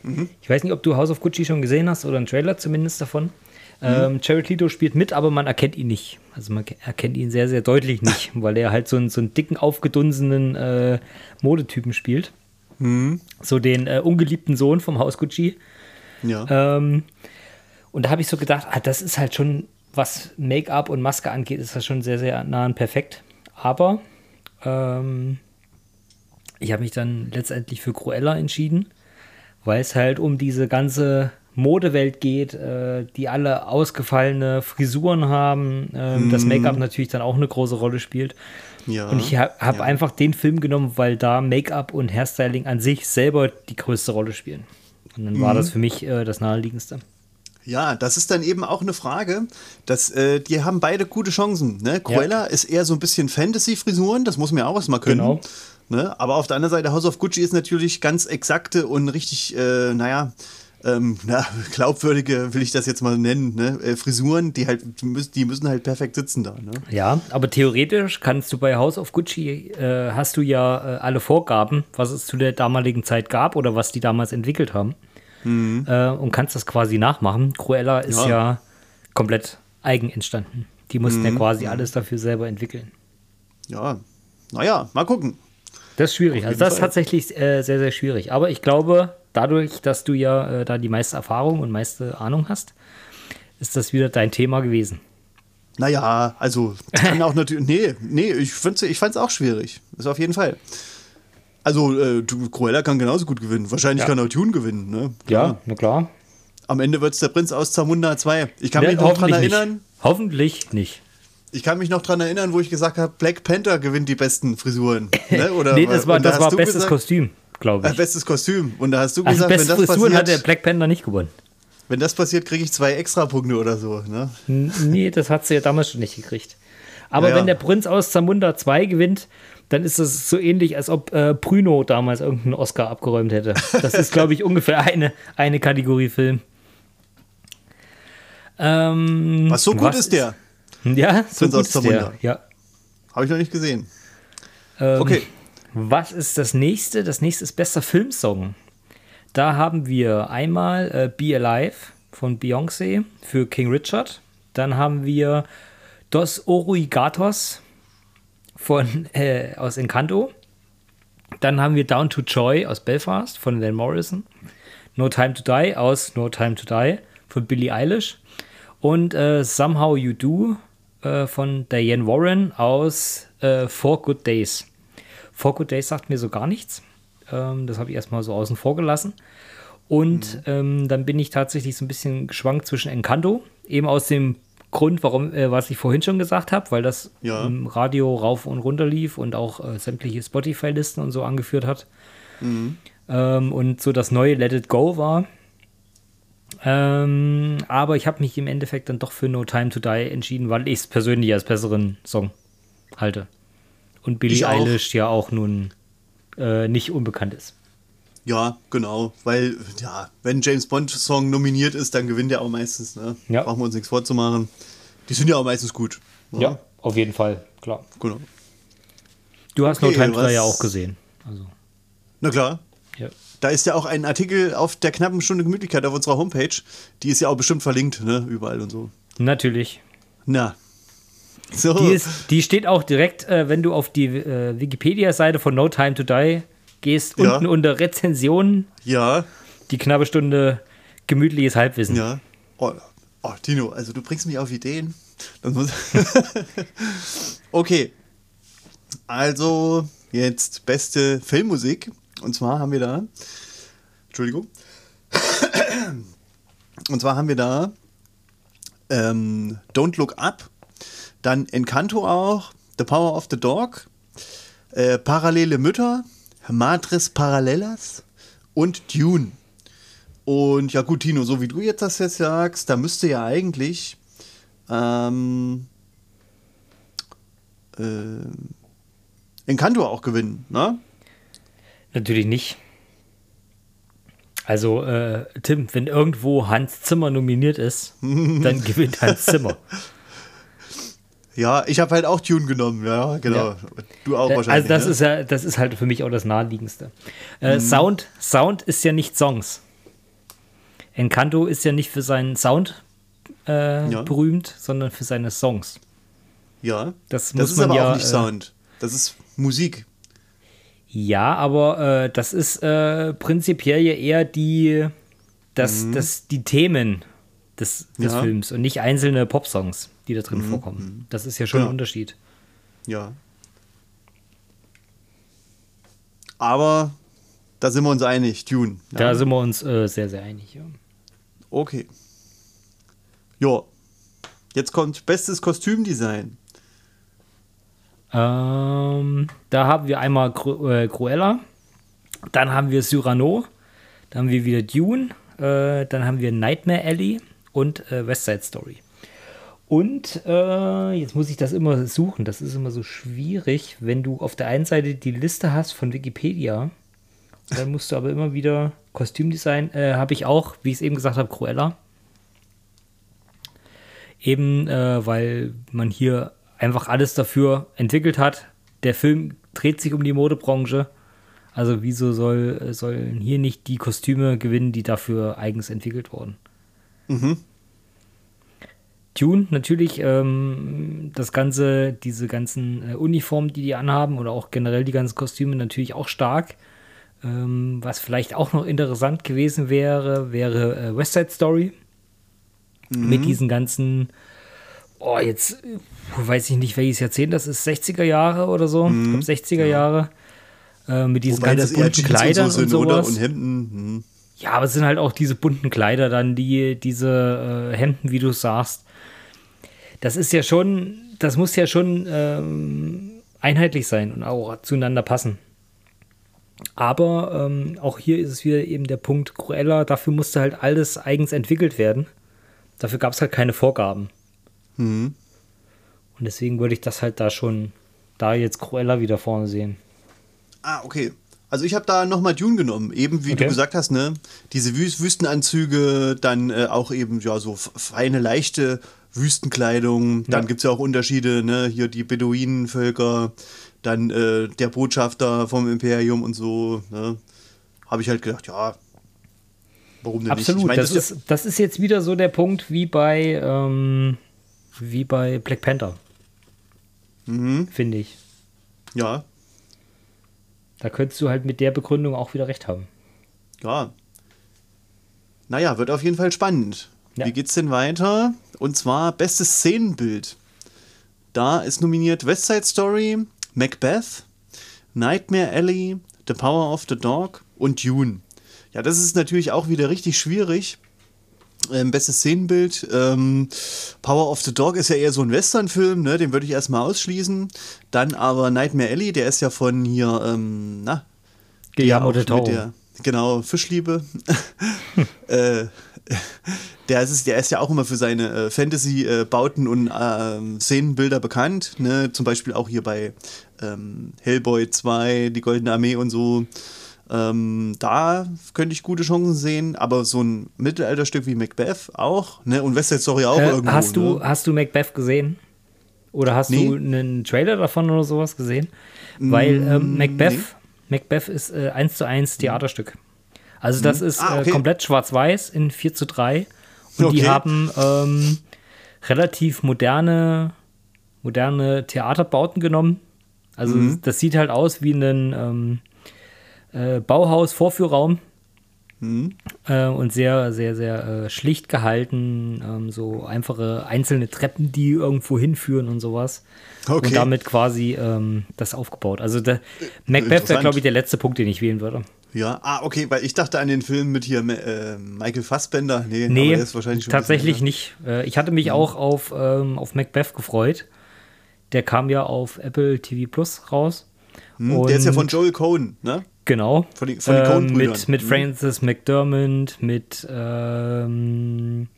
Mhm. Ich weiß nicht, ob du House of Gucci schon gesehen hast oder einen Trailer zumindest davon. Ähm, Jared Leto spielt mit, aber man erkennt ihn nicht. Also man erkennt ihn sehr, sehr deutlich nicht, weil er halt so einen, so einen dicken, aufgedunsenen äh, Modetypen spielt. Mhm. So den äh, ungeliebten Sohn vom Haus Gucci. Ja. Ähm, und da habe ich so gedacht, ah, das ist halt schon, was Make-up und Maske angeht, ist das schon sehr, sehr nah und perfekt. Aber ähm, ich habe mich dann letztendlich für Cruella entschieden, weil es halt um diese ganze Modewelt geht, äh, die alle ausgefallene Frisuren haben, äh, hm. das Make-up natürlich dann auch eine große Rolle spielt. Ja, und ich habe hab ja. einfach den Film genommen, weil da Make-up und Hairstyling an sich selber die größte Rolle spielen. Und dann mhm. war das für mich äh, das naheliegendste. Ja, das ist dann eben auch eine Frage, dass äh, die haben beide gute Chancen. Ne? Cruella ja. ist eher so ein bisschen Fantasy-Frisuren, das muss man ja auch erstmal können. Genau. Ne? Aber auf der anderen Seite, House of Gucci ist natürlich ganz exakte und richtig, äh, naja, ähm, na, glaubwürdige, will ich das jetzt mal nennen, ne? Äh, Frisuren, die halt, die müssen, die müssen halt perfekt sitzen da. Ne? Ja, aber theoretisch kannst du bei House of Gucci, äh, hast du ja äh, alle Vorgaben, was es zu der damaligen Zeit gab oder was die damals entwickelt haben. Mhm. Äh, und kannst das quasi nachmachen. Cruella ist ja, ja komplett eigen entstanden. Die mussten mhm. ja quasi alles dafür selber entwickeln. Ja, naja, mal gucken. Das ist schwierig. Also das ist tatsächlich äh, sehr, sehr schwierig. Aber ich glaube, dadurch, dass du ja äh, da die meiste Erfahrung und meiste Ahnung hast, ist das wieder dein Thema gewesen. Naja, also kann auch natürlich. Nee, nee, ich, ich fand es auch schwierig. Ist auf jeden Fall. Also, äh, Cruella kann genauso gut gewinnen. Wahrscheinlich ja. kann auch Tune gewinnen, ne? Ja, na klar. Am Ende wird es der Prinz aus Zamunda 2. Ich kann ne, mich noch dran erinnern. Nicht. Hoffentlich nicht. Ich kann mich noch dran erinnern, wo ich gesagt habe, Black Panther gewinnt die besten Frisuren. Ne? Oder, nee, das war, das war bestes gesagt, Kostüm, glaube ich. Bestes Kostüm. Und da hast du gesagt, also wenn das Frisuren passiert, hat der Black Panther nicht gewonnen. Wenn das passiert, kriege ich zwei Extrapunkte oder so. Ne? Nee, das hat sie ja damals schon nicht gekriegt. Aber ja, wenn der Prinz aus Zamunda 2 gewinnt, dann ist das so ähnlich, als ob äh, Bruno damals irgendeinen Oscar abgeräumt hätte. Das ist, glaube ich, ungefähr eine, eine Kategorie Film. Ähm, was so gut was ist der? Ja, so Prinz gut ist der. Ja. Habe ich noch nicht gesehen. Ähm, okay. Was ist das nächste? Das nächste ist bester Filmsong. Da haben wir einmal äh, Be Alive von Beyoncé für King Richard. Dann haben wir Dos Oruigatos von, äh, aus Encanto. Dann haben wir Down to Joy aus Belfast von Van Morrison. No Time to Die aus No Time to Die von Billie Eilish. Und äh, Somehow You Do äh, von Diane Warren aus äh, Four Good Days. Four Good Days sagt mir so gar nichts. Ähm, das habe ich erstmal so außen vor gelassen. Und mhm. ähm, dann bin ich tatsächlich so ein bisschen geschwankt zwischen Encanto, eben aus dem Grund, warum, äh, was ich vorhin schon gesagt habe, weil das ja. im Radio rauf und runter lief und auch äh, sämtliche Spotify-Listen und so angeführt hat. Mhm. Ähm, und so das neue Let It Go war. Ähm, aber ich habe mich im Endeffekt dann doch für No Time to Die entschieden, weil ich es persönlich als besseren Song halte. Und Billie Eilish ja auch nun äh, nicht unbekannt ist. Ja, genau, weil ja, wenn James Bond Song nominiert ist, dann gewinnt er auch meistens. Ne? Ja. Brauchen wir uns nichts vorzumachen. Die sind ja auch meistens gut. Ne? Ja, auf jeden Fall, klar. Genau. Du hast okay, No Time to ja auch gesehen. Also. Na klar. Ja. Da ist ja auch ein Artikel auf der knappen Stunde Gemütlichkeit auf unserer Homepage. Die ist ja auch bestimmt verlinkt, ne? Überall und so. Natürlich. Na, so. Die, ist, die steht auch direkt, äh, wenn du auf die äh, Wikipedia-Seite von No Time to Die gehst, ja. unten unter Rezensionen. Ja. Die knappe Stunde gemütliches Halbwissen. Ja. Oh, oh Tino, also du bringst mich auf Ideen. okay. Also, jetzt beste Filmmusik. Und zwar haben wir da. Entschuldigung. Und zwar haben wir da ähm, Don't Look Up dann Encanto auch, The Power of the Dog, äh, Parallele Mütter, Madres Parallelas und Dune. Und ja gut, Tino, so wie du jetzt das jetzt sagst, da müsste ja eigentlich ähm, äh, Encanto auch gewinnen, ne? Natürlich nicht. Also, äh, Tim, wenn irgendwo Hans Zimmer nominiert ist, dann gewinnt Hans Zimmer. Ja, ich habe halt auch Tune genommen, ja, genau. Ja. Du auch wahrscheinlich. Also das ne? ist ja, das ist halt für mich auch das naheliegendste. Äh, mhm. Sound, Sound ist ja nicht Songs. Encanto ist ja nicht für seinen Sound äh, ja. berühmt, sondern für seine Songs. Ja, das, das ist aber ja, auch nicht äh, Sound. Das ist Musik. Ja, aber äh, das ist äh, prinzipiell ja eher die, das, mhm. das, die Themen des, des. Films und nicht einzelne Popsongs die da drin mhm. vorkommen. Mhm. Das ist ja schon genau. ein Unterschied. Ja. Aber da sind wir uns einig, Tune. Ja. Da sind wir uns äh, sehr, sehr einig, ja. Okay. Jo. Jetzt kommt bestes Kostümdesign. Ähm, da haben wir einmal Cru äh, Cruella, dann haben wir Cyrano, dann haben wir wieder Dune, äh, dann haben wir Nightmare Alley und äh, West Side Story. Und äh, jetzt muss ich das immer suchen. Das ist immer so schwierig, wenn du auf der einen Seite die Liste hast von Wikipedia. Dann musst du aber immer wieder Kostümdesign. Äh, habe ich auch, wie ich es eben gesagt habe, Cruella. Eben, äh, weil man hier einfach alles dafür entwickelt hat. Der Film dreht sich um die Modebranche. Also wieso soll, sollen hier nicht die Kostüme gewinnen, die dafür eigens entwickelt wurden? Mhm. Dune natürlich ähm, das ganze, diese ganzen äh, Uniformen, die die anhaben oder auch generell die ganzen Kostüme natürlich auch stark. Ähm, was vielleicht auch noch interessant gewesen wäre, wäre äh, West Side Story. Mhm. Mit diesen ganzen, oh, jetzt weiß ich nicht, welches Jahrzehnt das ist, 60er Jahre oder so, mhm. ich glaube 60er ja. Jahre. Äh, mit diesen Wobei ganzen bunten Kleidern und, so und sowas. Und Hemden. Mhm. Ja, aber es sind halt auch diese bunten Kleider dann, die, diese äh, Hemden, wie du sagst. Das ist ja schon, das muss ja schon ähm, einheitlich sein und auch zueinander passen. Aber ähm, auch hier ist es wieder eben der Punkt Cruella, dafür musste halt alles eigens entwickelt werden. Dafür gab es halt keine Vorgaben. Mhm. Und deswegen würde ich das halt da schon, da jetzt Cruella wieder vorne sehen. Ah, okay. Also ich habe da nochmal Dune genommen, eben wie okay. du gesagt hast, ne? Diese Wüstenanzüge, dann äh, auch eben ja so feine, leichte Wüstenkleidung. Dann ja. gibt es ja auch Unterschiede, ne? Hier die Beduinenvölker, dann äh, der Botschafter vom Imperium und so. Ne? Habe ich halt gedacht, ja, warum denn Absolut, nicht? Absolut, das, das, ist, das ist jetzt wieder so der Punkt wie bei, ähm, wie bei Black Panther. Mhm. Finde ich. Ja. Da könntest du halt mit der Begründung auch wieder recht haben. Ja. Naja, wird auf jeden Fall spannend. Ja. Wie geht's denn weiter? Und zwar bestes Szenenbild. Da ist nominiert West Side Story, Macbeth, Nightmare Alley, The Power of the Dog und Dune. Ja, das ist natürlich auch wieder richtig schwierig. Ähm, bestes Szenenbild. Ähm, Power of the Dog ist ja eher so ein Western-Film, ne? den würde ich erstmal ausschließen. Dann aber Nightmare Alley, der ist ja von hier, ähm, na, Guillermo del Toro. Der, genau, Fischliebe. äh, der ist, der ist ja auch immer für seine äh, Fantasy-Bauten äh, und äh, Szenenbilder bekannt. Ne? Zum Beispiel auch hier bei ähm, Hellboy 2, Die Goldene Armee und so. Ähm, da könnte ich gute Chancen sehen, aber so ein Mittelalterstück wie Macbeth auch, ne? Und West Side Story auch äh, irgendwo. Hast du, ne? hast du Macbeth gesehen? Oder hast nee. du einen Trailer davon oder sowas gesehen? Weil mm, ähm, Macbeth, nee. Macbeth ist äh, 1 zu 1 Theaterstück. Also das mhm. ist ah, okay. äh, komplett schwarz-weiß in 4 zu 3. Und okay. die haben ähm, relativ moderne, moderne Theaterbauten genommen. Also mhm. das sieht halt aus wie ein ähm, äh, Bauhaus-Vorführraum. Mhm. Äh, und sehr, sehr, sehr äh, schlicht gehalten. Ähm, so einfache einzelne Treppen, die irgendwo hinführen und sowas. Okay. Und damit quasi ähm, das aufgebaut. Also der Macbeth wäre, glaube ich, der letzte Punkt, den ich wählen würde. Ja, ah, okay, weil ich dachte an den Film mit hier äh, Michael Fassbender. Nee, nee ist wahrscheinlich schon tatsächlich nicht. Äh, ich hatte mich mhm. auch auf, ähm, auf Macbeth gefreut. Der kam ja auf Apple TV Plus raus. Mhm, der ist ja von Joel Cohen, ne? Genau. Von, die, von den ähm, mit, mit mhm. Francis McDermott, mit ähm,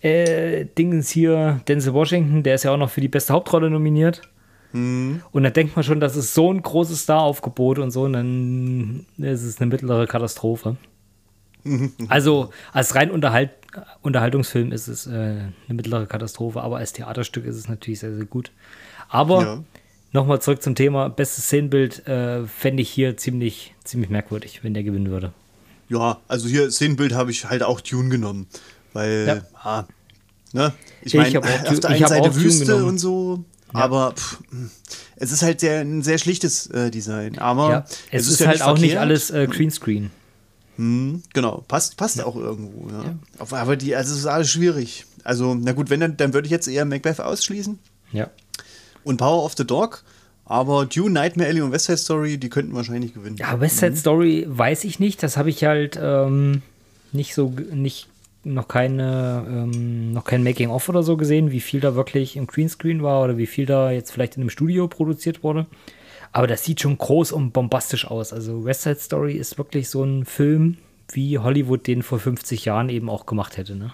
äh, Dingens hier, Denzel Washington, der ist ja auch noch für die beste Hauptrolle nominiert. Mhm. Und da denkt man schon, das ist so ein großes Star-Aufgebot und so, und dann ist es eine mittlere Katastrophe. Mhm. Also als rein Unterhalt, Unterhaltungsfilm ist es äh, eine mittlere Katastrophe, aber als Theaterstück ist es natürlich sehr, sehr gut. Aber ja. nochmal zurück zum Thema, bestes Szenenbild äh, fände ich hier ziemlich, ziemlich merkwürdig, wenn der gewinnen würde. Ja, also hier Szenenbild habe ich halt auch Tune genommen, weil, ja. ah, ne? ich meine, auf der einen Seite Wüste und so, ja. Aber pff, es ist halt sehr, ein sehr schlichtes äh, Design. Aber ja, es, es, ist, ist ja halt auch nicht alles äh, Greenscreen. Hm, genau, passt, passt auch irgendwo. Ja. Aber die, also es ist alles schwierig. Also, na gut, wenn dann, dann würde ich jetzt eher Macbeth ausschließen. Ja. Und Power of the Dog. Aber Dune, Nightmare Alley und West Side Story, die könnten wahrscheinlich gewinnen. Ja, West Side mhm. Story weiß ich nicht. Das habe ich halt ähm, nicht so nicht noch keine, ähm, noch kein Making-of oder so gesehen, wie viel da wirklich im Greenscreen war oder wie viel da jetzt vielleicht in einem Studio produziert wurde. Aber das sieht schon groß und bombastisch aus. Also West Side Story ist wirklich so ein Film, wie Hollywood den vor 50 Jahren eben auch gemacht hätte. Ne?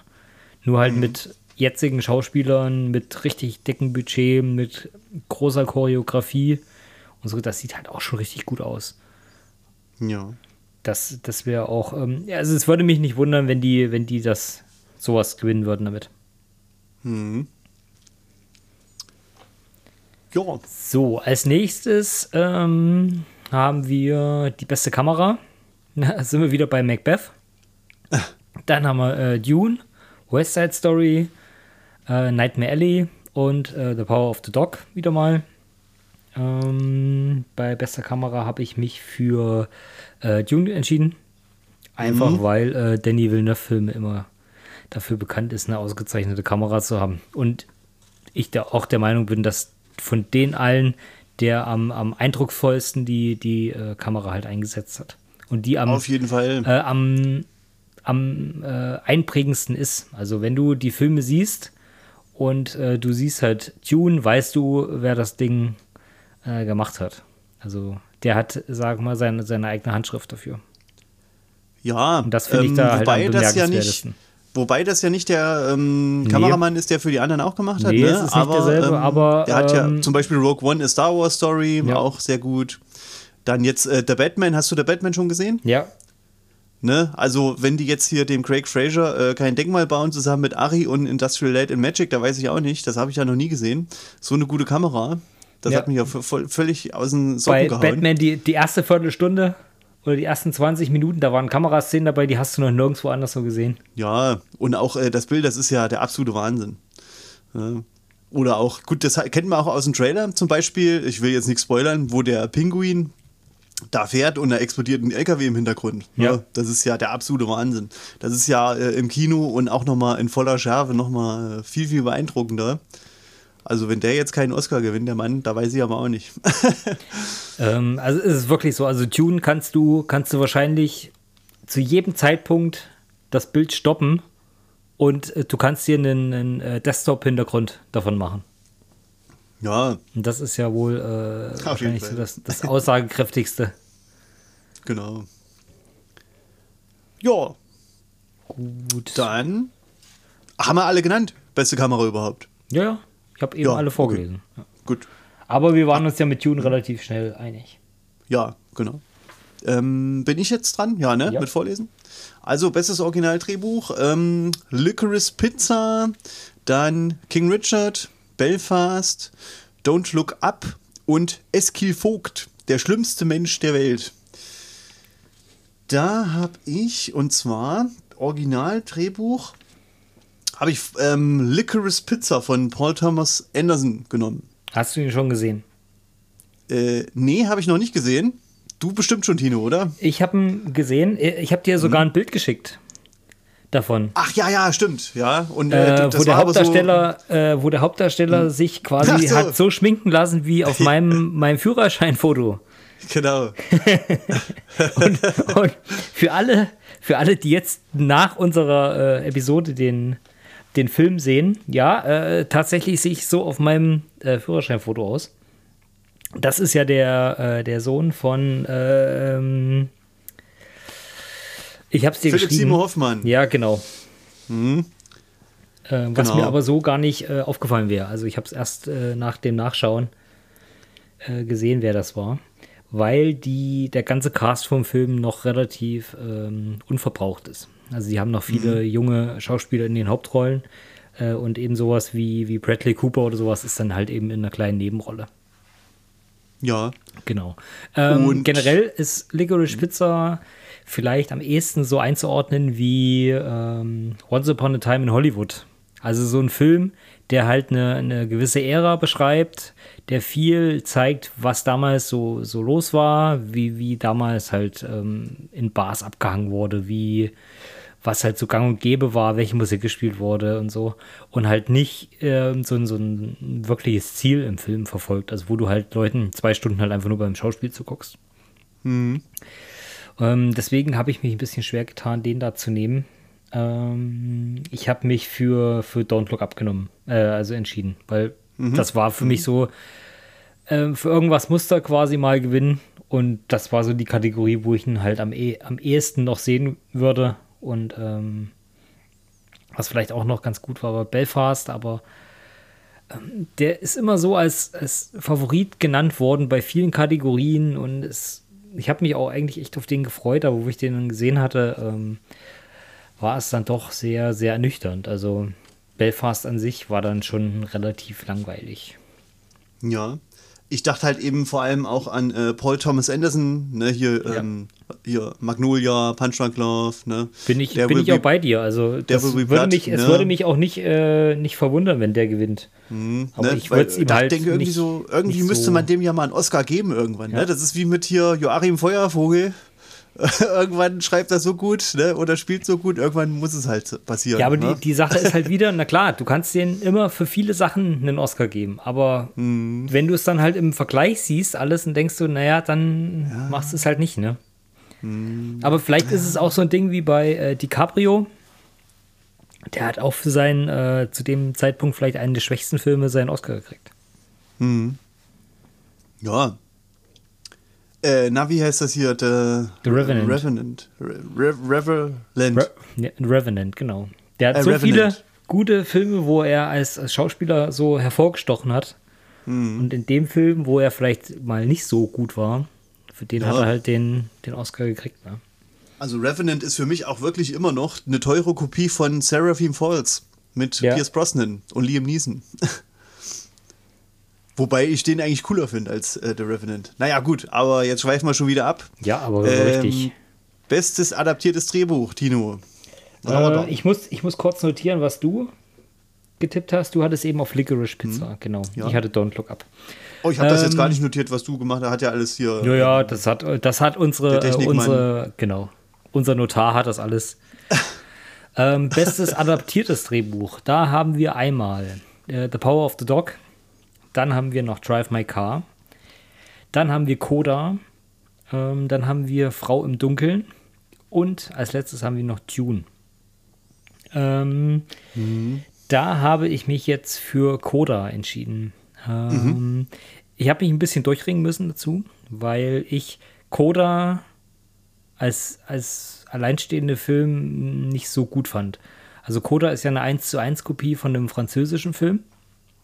Nur halt mhm. mit jetzigen Schauspielern, mit richtig dicken Budget, mit großer Choreografie und so. Das sieht halt auch schon richtig gut aus. Ja das, das wäre auch, ähm, also es würde mich nicht wundern, wenn die, wenn die das sowas gewinnen würden damit. Hm. Ja. So, als nächstes ähm, haben wir die beste Kamera. Da sind wir wieder bei Macbeth. Dann haben wir äh, Dune, West Side Story, Äh, Nightmare Alley und äh, The Power of the Dog wieder mal. Ähm, bei bester Kamera habe ich mich für äh, Dune entschieden. Einfach mhm. weil äh, Danny Villeneuve-Filme immer dafür bekannt ist, eine ausgezeichnete Kamera zu haben. Und ich da auch der Meinung bin, dass von den allen der am, am eindrucksvollsten die, die äh, Kamera halt eingesetzt hat. Und die am, Auf jeden Fall. Äh, am, am äh, einprägendsten ist. Also wenn du die Filme siehst und äh, du siehst halt Tune, weißt du, wer das Ding äh, gemacht hat. Also der hat, sag mal, seine, seine eigene Handschrift dafür. Ja, und das finde ich da ähm, halt am das ja nicht, Wobei das ja nicht der ähm, nee. Kameramann ist, der für die anderen auch gemacht hat. Nee, ne? ist aber, nicht derselbe, ähm, aber. Der hat ja ähm, zum Beispiel Rogue One, A Star Wars Story, ja. auch sehr gut. Dann jetzt äh, The Batman, hast du The Batman schon gesehen? Ja. Ne? Also, wenn die jetzt hier dem Craig Fraser äh, kein Denkmal bauen, zusammen mit Ari und Industrial Light in Magic, da weiß ich auch nicht, das habe ich ja noch nie gesehen. So eine gute Kamera. Das ja. hat mich ja völlig aus den Socken Bei gehauen. Batman die, die erste Viertelstunde oder die ersten 20 Minuten, da waren Kameraszenen dabei, die hast du noch nirgendwo anders so gesehen. Ja, und auch äh, das Bild, das ist ja der absolute Wahnsinn. Ja. Oder auch, gut, das kennt man auch aus dem Trailer zum Beispiel, ich will jetzt nichts spoilern, wo der Pinguin da fährt und da explodiert ein LKW im Hintergrund. Ja. ja. Das ist ja der absolute Wahnsinn. Das ist ja äh, im Kino und auch nochmal in voller Schärfe nochmal äh, viel, viel beeindruckender. Also wenn der jetzt keinen Oscar gewinnt, der Mann, da weiß ich aber auch nicht. ähm, also ist es wirklich so, also Tune kannst du, kannst du wahrscheinlich zu jedem Zeitpunkt das Bild stoppen und äh, du kannst dir einen, einen äh, Desktop-Hintergrund davon machen. Ja. Und das ist ja wohl äh, wahrscheinlich so das, das aussagekräftigste. Genau. Ja. Gut. Dann haben wir alle genannt. Beste Kamera überhaupt. Ja, ja. Ich habe eben ja, alle vorgelesen. Okay. Gut. Aber wir waren uns ja mit Tune relativ schnell einig. Ja, genau. Ähm, bin ich jetzt dran? Ja, ne? Ja. Mit Vorlesen? Also, bestes Originaldrehbuch: ähm, Licorice Pizza, dann King Richard, Belfast, Don't Look Up und Eskil Vogt, der schlimmste Mensch der Welt. Da habe ich, und zwar Originaldrehbuch habe ich ähm, Licorice Pizza von Paul Thomas Anderson genommen. Hast du ihn schon gesehen? Äh, nee, habe ich noch nicht gesehen. Du bestimmt schon, Tino, oder? Ich habe ihn gesehen. Ich habe dir sogar hm. ein Bild geschickt davon. Ach ja, ja, stimmt, ja. Und äh, äh wo, der Hauptdarsteller, so äh, wo der Hauptdarsteller hm. sich quasi so. hat so schminken lassen wie auf meinem, meinem Führerscheinfoto. Genau. und, und, für alle, für alle, die jetzt nach unserer äh, Episode den den Film sehen, ja, äh, tatsächlich sehe ich so auf meinem äh, Führerscheinfoto aus. Das ist ja der, äh, der Sohn von ähm, ich habe es dir Philipp geschrieben. Simon Hoffmann. Ja, genau. Mhm. Äh, was genau. mir aber so gar nicht äh, aufgefallen wäre. Also ich habe es erst äh, nach dem Nachschauen gesehen, wer das war. Weil die, der ganze Cast vom Film noch relativ ähm, unverbraucht ist. Also sie haben noch viele mhm. junge Schauspieler in den Hauptrollen äh, und eben sowas wie, wie Bradley Cooper oder sowas ist dann halt eben in einer kleinen Nebenrolle. Ja. Genau. Ähm, und generell ist Licorice Pizza vielleicht am ehesten so einzuordnen wie ähm, Once Upon a Time in Hollywood. Also so ein Film, der halt eine, eine gewisse Ära beschreibt, der viel zeigt, was damals so, so los war, wie, wie damals halt ähm, in Bars abgehangen wurde, wie was halt so gang und gäbe war, welche Musik gespielt wurde und so. Und halt nicht ähm, so, so ein wirkliches Ziel im Film verfolgt, also wo du halt Leuten zwei Stunden halt einfach nur beim Schauspiel zuguckst. Mhm. Ähm, deswegen habe ich mich ein bisschen schwer getan, den da zu nehmen. Ähm, ich habe mich für, für Don't Look Up genommen, äh, also entschieden, weil mhm. das war für mhm. mich so, äh, für irgendwas musste er quasi mal gewinnen. Und das war so die Kategorie, wo ich ihn halt am, eh, am ehesten noch sehen würde. Und ähm, was vielleicht auch noch ganz gut war, war Belfast, aber ähm, der ist immer so als, als Favorit genannt worden bei vielen Kategorien und es, ich habe mich auch eigentlich echt auf den gefreut, aber wo ich den dann gesehen hatte, ähm, war es dann doch sehr, sehr ernüchternd. Also Belfast an sich war dann schon relativ langweilig. Ja. Ich dachte halt eben vor allem auch an äh, Paul Thomas Anderson, ne, hier, ja. ähm, hier Magnolia, Punch Drunk Love, ne. Bin ich, bin ich auch bei dir. Also das würde Blood, mich, ne? es würde mich auch nicht, äh, nicht verwundern, wenn der gewinnt. Mhm, Aber ne? ich würde es ihm halt denke, irgendwie nicht, so, irgendwie müsste so man dem ja mal einen Oscar geben irgendwann. Ne? Ja. Ne? Das ist wie mit hier Joachim Feuervogel. irgendwann schreibt er so gut ne, oder spielt so gut, irgendwann muss es halt passieren. Ja, aber ne? die, die Sache ist halt wieder, na klar, du kannst denen immer für viele Sachen einen Oscar geben, aber hm. wenn du es dann halt im Vergleich siehst, alles und denkst du, naja, dann ja. machst du es halt nicht, ne? Hm. Aber vielleicht ist es auch so ein Ding wie bei äh, DiCaprio. Der hat auch für seinen, äh, zu dem Zeitpunkt vielleicht einen der schwächsten Filme seinen Oscar gekriegt. Hm. Ja, äh, na, wie heißt das hier? The, The Revenant. Revenant. Re Revenant. Re ja, Revenant, genau. Der hat äh, so Revenant. viele gute Filme, wo er als, als Schauspieler so hervorgestochen hat. Hm. Und in dem Film, wo er vielleicht mal nicht so gut war, für den ja. hat er halt den, den Oscar gekriegt. Ne? Also Revenant ist für mich auch wirklich immer noch eine teure Kopie von Seraphim Falls mit ja. Pierce Brosnan und Liam Neeson. Wobei ich den eigentlich cooler finde als äh, The Revenant. Naja, gut, aber jetzt schweifen wir schon wieder ab. Ja, aber ähm, richtig. Bestes adaptiertes Drehbuch, Tino. Äh, ich, muss, ich muss kurz notieren, was du getippt hast. Du hattest eben auf Licorice Pizza, hm, genau. Ja. Ich hatte Don't Look Up. Oh, ich habe ähm, das jetzt gar ähm, nicht notiert, was du gemacht hast. Hat ja alles hier. Ja, ja, das hat, das hat unsere, unsere genau, unser Notar hat das alles. ähm, bestes adaptiertes Drehbuch. Da haben wir einmal äh, The Power of the Dog dann haben wir noch Drive My Car. Dann haben wir Coda. Ähm, dann haben wir Frau im Dunkeln. Und als letztes haben wir noch Tune. Ähm, mhm. Da habe ich mich jetzt für Coda entschieden. Ähm, mhm. Ich habe mich ein bisschen durchringen müssen dazu, weil ich Coda als, als alleinstehende Film nicht so gut fand. Also Coda ist ja eine 1 zu 1 Kopie von einem französischen Film.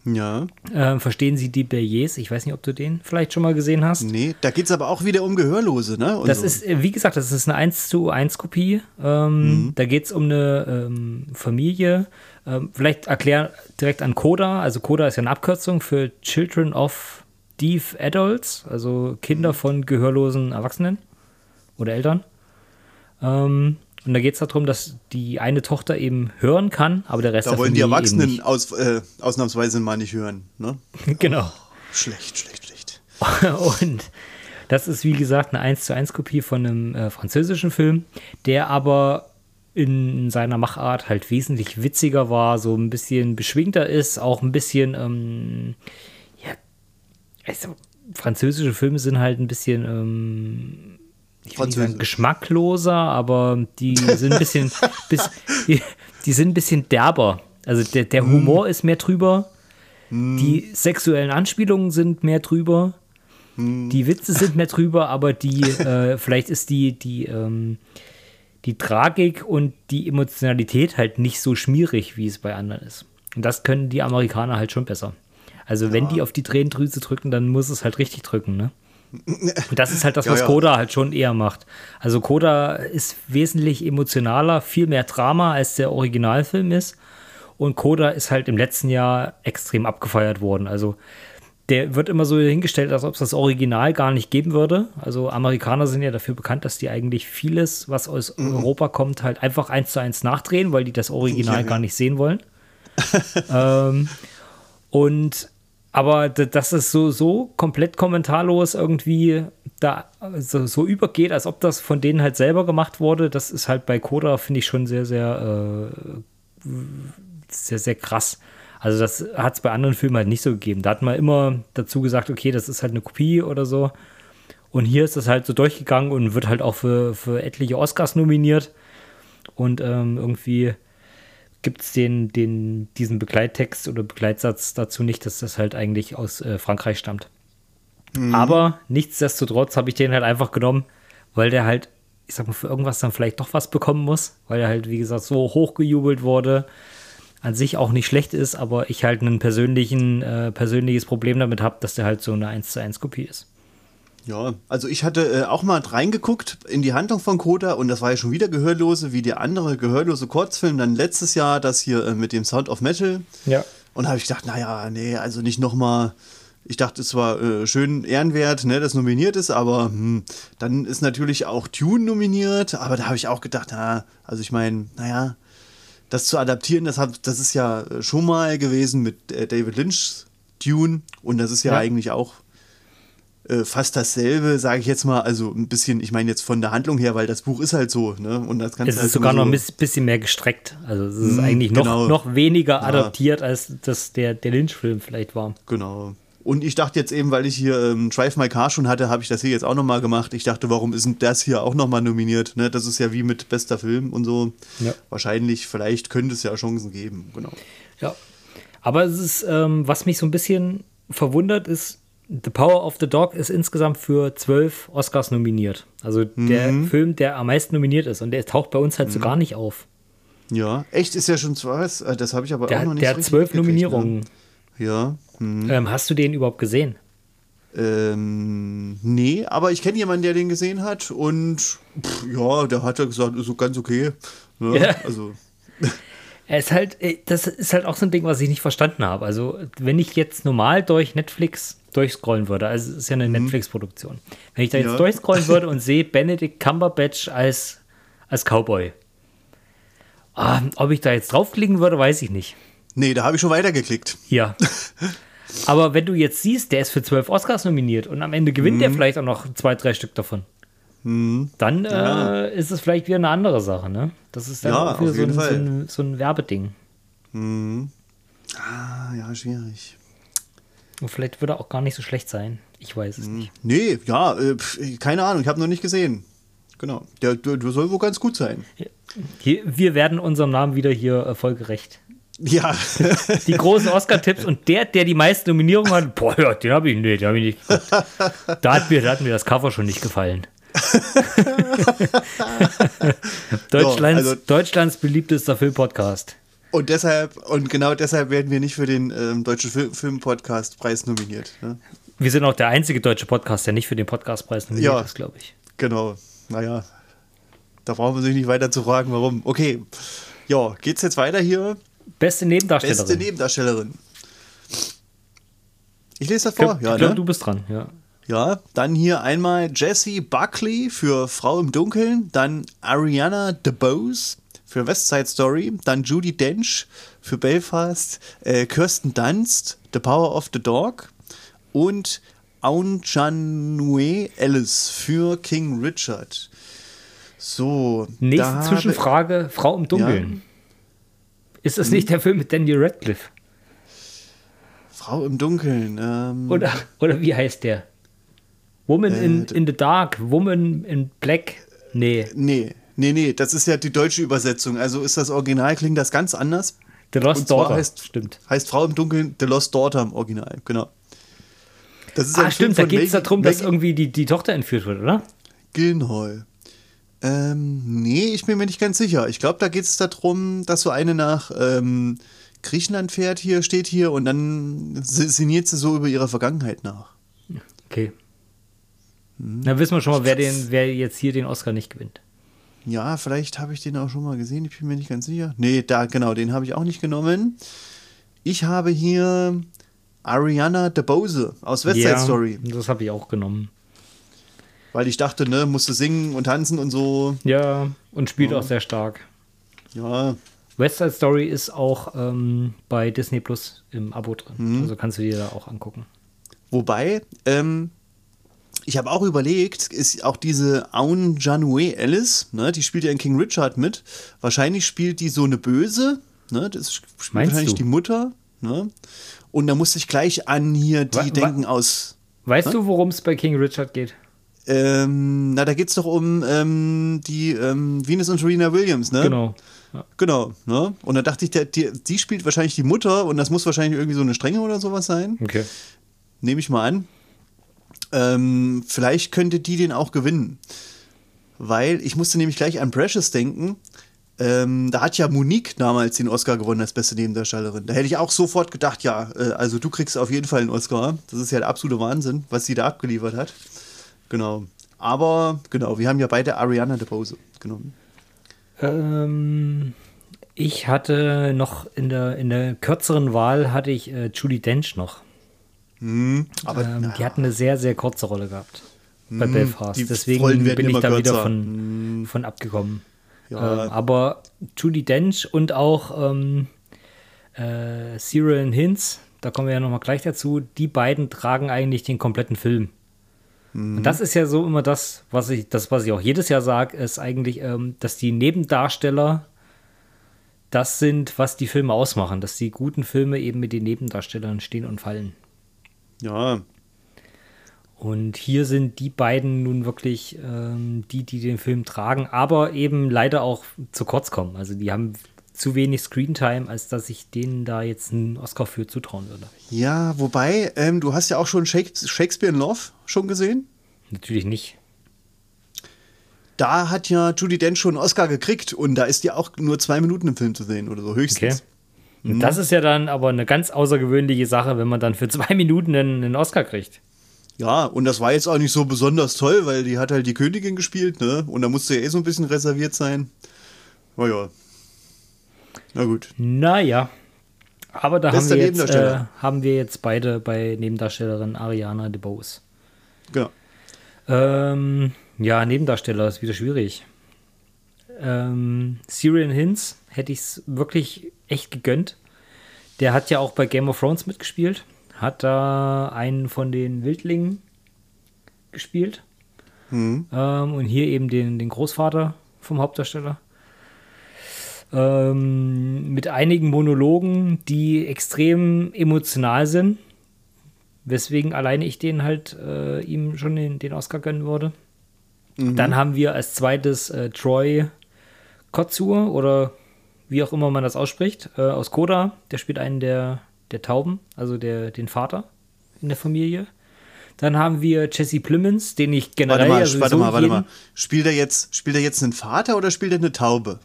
Ja. Ähm, verstehen Sie die Billets? Ich weiß nicht, ob du den vielleicht schon mal gesehen hast. Nee, da geht es aber auch wieder um Gehörlose, ne? Und das so. ist, äh, wie gesagt, das ist eine 1 zu 1 Kopie. Ähm, mhm. Da geht es um eine ähm, Familie. Ähm, vielleicht erklären direkt an CODA. Also CODA ist ja eine Abkürzung für Children of Deaf Adults, also Kinder mhm. von gehörlosen Erwachsenen oder Eltern. Ähm, und da geht es darum, dass die eine Tochter eben hören kann, aber der Rest da der wollen die Erwachsenen aus, äh, ausnahmsweise mal nicht hören, ne? genau. Oh, schlecht, schlecht, schlecht. und das ist, wie gesagt, eine 1 zu 1 Kopie von einem äh, französischen Film, der aber in seiner Machart halt wesentlich witziger war, so ein bisschen beschwingter ist, auch ein bisschen, ähm, ja, also französische Filme sind halt ein bisschen ähm, ich will nicht sagen geschmackloser, aber die sind ein bisschen, bis, die, die, sind ein bisschen derber. Also der, der mm. Humor mm. ist mehr drüber, mm. die sexuellen Anspielungen sind mehr drüber, mm. die Witze sind mehr drüber, aber die, äh, vielleicht ist die, die, ähm, die Tragik und die Emotionalität halt nicht so schmierig, wie es bei anderen ist. Und das können die Amerikaner halt schon besser. Also ja. wenn die auf die Tränendrüse drücken, dann muss es halt richtig drücken, ne? Und das ist halt das, was ja, ja. Coda halt schon eher macht. Also Coda ist wesentlich emotionaler, viel mehr Drama, als der Originalfilm ist. Und Coda ist halt im letzten Jahr extrem abgefeiert worden. Also der wird immer so hingestellt, als ob es das Original gar nicht geben würde. Also Amerikaner sind ja dafür bekannt, dass die eigentlich vieles, was aus mhm. Europa kommt, halt einfach eins zu eins nachdrehen, weil die das Original ja, gar nicht sehen wollen. ähm, und aber dass es so, so komplett kommentarlos irgendwie da so, so, übergeht, als ob das von denen halt selber gemacht wurde, das ist halt bei Coda, finde ich schon sehr, sehr, äh, sehr, sehr krass. Also das hat es bei anderen Filmen halt nicht so gegeben. Da hat man immer dazu gesagt, okay, das ist halt eine Kopie oder so. Und hier ist das halt so durchgegangen und wird halt auch für, für etliche Oscars nominiert. Und ähm, irgendwie gibt es den, den, diesen Begleittext oder Begleitsatz dazu nicht, dass das halt eigentlich aus äh, Frankreich stammt. Mhm. Aber nichtsdestotrotz habe ich den halt einfach genommen, weil der halt, ich sag mal, für irgendwas dann vielleicht doch was bekommen muss, weil er halt, wie gesagt, so hochgejubelt wurde. An sich auch nicht schlecht ist, aber ich halt ein persönlichen, äh, persönliches Problem damit habe, dass der halt so eine 1 zu 1 Kopie ist. Ja, also ich hatte äh, auch mal reingeguckt in die Handlung von Koda und das war ja schon wieder Gehörlose, wie der andere Gehörlose Kurzfilm dann letztes Jahr, das hier äh, mit dem Sound of Metal. Ja. Und habe ich gedacht, naja, nee, also nicht nochmal ich dachte, es war äh, schön ehrenwert, ne, dass nominiert ist, aber hm, dann ist natürlich auch Tune nominiert, aber da habe ich auch gedacht, na, also ich meine, naja, das zu adaptieren, das, hat, das ist ja schon mal gewesen mit äh, David Lynch Dune und das ist ja, ja. eigentlich auch äh, fast dasselbe, sage ich jetzt mal, also ein bisschen, ich meine jetzt von der Handlung her, weil das Buch ist halt so, ne? Und das Ganze es ist halt sogar so noch ein bisschen mehr gestreckt. Also es ist mm, eigentlich noch, genau. noch weniger ja. adaptiert, als das der, der Lynch-Film vielleicht war. Genau. Und ich dachte jetzt eben, weil ich hier ähm, Drive My Car schon hatte, habe ich das hier jetzt auch nochmal gemacht. Ich dachte, warum ist denn das hier auch nochmal nominiert? Ne? Das ist ja wie mit bester Film und so. Ja. Wahrscheinlich, vielleicht könnte es ja Chancen geben, genau. Ja. Aber es ist, ähm, was mich so ein bisschen verwundert, ist, The Power of the Dog ist insgesamt für zwölf Oscars nominiert. Also der mhm. Film, der am meisten nominiert ist. Und der taucht bei uns halt mhm. so gar nicht auf. Ja, echt ist ja schon zwei. Äh, das habe ich aber der, auch noch nicht Der hat zwölf ne? Nominierungen. Ne? Ja. Mhm. Ähm, hast du den überhaupt gesehen? Ähm, nee, aber ich kenne jemanden, der den gesehen hat und pff, ja, der hat ja gesagt, ist so ganz okay. Ne? Ja. Also. Ist halt, äh, das ist halt auch so ein Ding, was ich nicht verstanden habe. Also, wenn ich jetzt normal durch Netflix durchscrollen würde, also es ist ja eine mhm. Netflix-Produktion, wenn ich da jetzt ja. durchscrollen würde und sehe Benedict Cumberbatch als, als Cowboy, ah, ob ich da jetzt draufklicken würde, weiß ich nicht. Nee, da habe ich schon weitergeklickt. Ja. Aber wenn du jetzt siehst, der ist für zwölf Oscars nominiert und am Ende gewinnt mhm. der vielleicht auch noch zwei, drei Stück davon. Mhm. Dann ja. äh, ist es vielleicht wieder eine andere Sache, ne? Das ist dann ja, auch wieder so ein, so, ein, so ein, Werbeding. Mhm. Ah, ja, schwierig. Und vielleicht würde er auch gar nicht so schlecht sein. Ich weiß es mhm. nicht. Nee, ja, äh, keine Ahnung, ich habe noch nicht gesehen. Genau. Der, der, der, soll wohl ganz gut sein. Hier, wir werden unserem Namen wieder hier äh, folgerecht. Ja. die großen Oscar-Tipps und der, der die meisten Nominierungen hat, boah, ja, den habe ich, nee, den hab ich nicht geguckt. Da hat, mir, da hat mir das Cover schon nicht gefallen. Deutschlands, so, also, Deutschlands beliebtester Filmpodcast. Und deshalb, und genau deshalb werden wir nicht für den ähm, Deutschen Film, Filmpodcast-Preis nominiert. Ne? Wir sind auch der einzige deutsche Podcast, der nicht für den Podcastpreis nominiert ja, ist, glaube ich. Genau. Naja, da brauchen wir sich nicht weiter zu fragen, warum. Okay. Ja, geht's jetzt weiter hier? Beste Nebendarstellerin. Beste Nebendarstellerin. Ich lese das vor. Ich glaub, ja, ne? du bist dran, ja. Ja, dann hier einmal Jessie Buckley für Frau im Dunkeln, dann Ariana DeBose für West Side Story, dann Judy Dench für Belfast, äh, Kirsten Dunst, The Power of the Dog und Aunjanue Ellis für King Richard. So. Nächste Zwischenfrage: Frau im Dunkeln. Ja. Ist das nicht der Film mit Daniel Radcliffe? Frau im Dunkeln. Ähm oder, oder wie heißt der? Woman äh, in, in the Dark, Woman in Black. Nee. Nee, nee, nee, das ist ja die deutsche Übersetzung. Also ist das Original, klingt das ganz anders. The Lost Daughter. Heißt, stimmt. Heißt Frau im Dunkeln The Lost Daughter im Original, genau. Das ist ah, stimmt, da geht es darum, dass irgendwie die, die Tochter entführt wird, oder? Genau. Ähm, nee, ich bin mir nicht ganz sicher. Ich glaube, da geht es darum, dass so eine nach ähm, Griechenland fährt, hier steht hier, und dann sinniert sie so über ihre Vergangenheit nach. Okay. Hm. Dann wissen wir schon mal, wer, den, wer jetzt hier den Oscar nicht gewinnt. Ja, vielleicht habe ich den auch schon mal gesehen, ich bin mir nicht ganz sicher. Nee, da, genau, den habe ich auch nicht genommen. Ich habe hier Ariana DeBose aus West Side ja, Story. Das habe ich auch genommen. Weil ich dachte, ne, musste singen und tanzen und so. Ja, und spielt ja. auch sehr stark. Ja. West Side Story ist auch ähm, bei Disney Plus im Abo drin. Mhm. Also kannst du dir da auch angucken. Wobei, ähm, ich habe auch überlegt, ist auch diese Aun Janue Alice, ne, die spielt ja in King Richard mit. Wahrscheinlich spielt die so eine Böse, ne, das spielt Meinst wahrscheinlich du? die Mutter, ne. Und da musste ich gleich an hier die wa denken aus. Weißt ne? du, worum es bei King Richard geht? Ähm, na, da geht es doch um ähm, die ähm, Venus und Serena Williams, ne? Genau. Ja. Genau, ne? Und da dachte ich, der, die, die spielt wahrscheinlich die Mutter und das muss wahrscheinlich irgendwie so eine Strenge oder sowas sein. Okay. Nehme ich mal an. Ähm, vielleicht könnte die den auch gewinnen. Weil ich musste nämlich gleich an Precious denken. Ähm, da hat ja Monique damals den Oscar gewonnen als beste Nebendarstellerin. Da hätte ich auch sofort gedacht, ja, äh, also du kriegst auf jeden Fall einen Oscar. Das ist ja der absolute Wahnsinn, was sie da abgeliefert hat. Genau. Aber genau, wir haben ja beide Ariana DeBose genommen. Ähm, ich hatte noch in der, in der kürzeren Wahl hatte ich äh, Julie Dench noch. Hm, aber ähm, die hat eine sehr, sehr kurze Rolle gehabt bei hm, Belfast. Deswegen bin ich da kürzer. wieder von, hm. von abgekommen. Ja. Ähm, aber Judy Dench und auch ähm, äh, Cyril Hinz, da kommen wir ja nochmal gleich dazu, die beiden tragen eigentlich den kompletten Film. Mhm. Und das ist ja so immer das, was ich, das, was ich auch jedes Jahr sage, ist eigentlich, ähm, dass die Nebendarsteller das sind, was die Filme ausmachen, dass die guten Filme eben mit den Nebendarstellern stehen und fallen. Ja. Und hier sind die beiden nun wirklich ähm, die, die den Film tragen, aber eben leider auch zu kurz kommen. Also die haben zu wenig Screentime, als dass ich denen da jetzt einen Oscar für zutrauen würde. Ja, wobei, ähm, du hast ja auch schon Shakespeare in Love schon gesehen? Natürlich nicht. Da hat ja Judy Dench schon einen Oscar gekriegt und da ist ja auch nur zwei Minuten im Film zu sehen oder so höchstens. Okay. Mhm. Das ist ja dann aber eine ganz außergewöhnliche Sache, wenn man dann für zwei Minuten einen, einen Oscar kriegt. Ja, und das war jetzt auch nicht so besonders toll, weil die hat halt die Königin gespielt, ne? Und da musste ja eh so ein bisschen reserviert sein. Naja, na gut. Naja. Aber da haben wir, jetzt, äh, haben wir jetzt beide bei Nebendarstellerin Ariana DeBose. Genau. Ähm, ja, Nebendarsteller ist wieder schwierig. Ähm, Syrian Hinz hätte ich es wirklich echt gegönnt. Der hat ja auch bei Game of Thrones mitgespielt. Hat da einen von den Wildlingen gespielt. Mhm. Ähm, und hier eben den, den Großvater vom Hauptdarsteller ähm, mit einigen Monologen, die extrem emotional sind, weswegen alleine ich den halt äh, ihm schon den, den, Oscar gönnen würde. Mhm. Dann haben wir als zweites äh, Troy Kotsur oder wie auch immer man das ausspricht, äh, aus Koda. Der spielt einen der, der Tauben, also der, den Vater in der Familie. Dann haben wir Jesse Plemons, den ich generell warte mal, ja warte mal, warte mal. Spielt er jetzt, spielt er jetzt einen Vater oder spielt er eine Taube?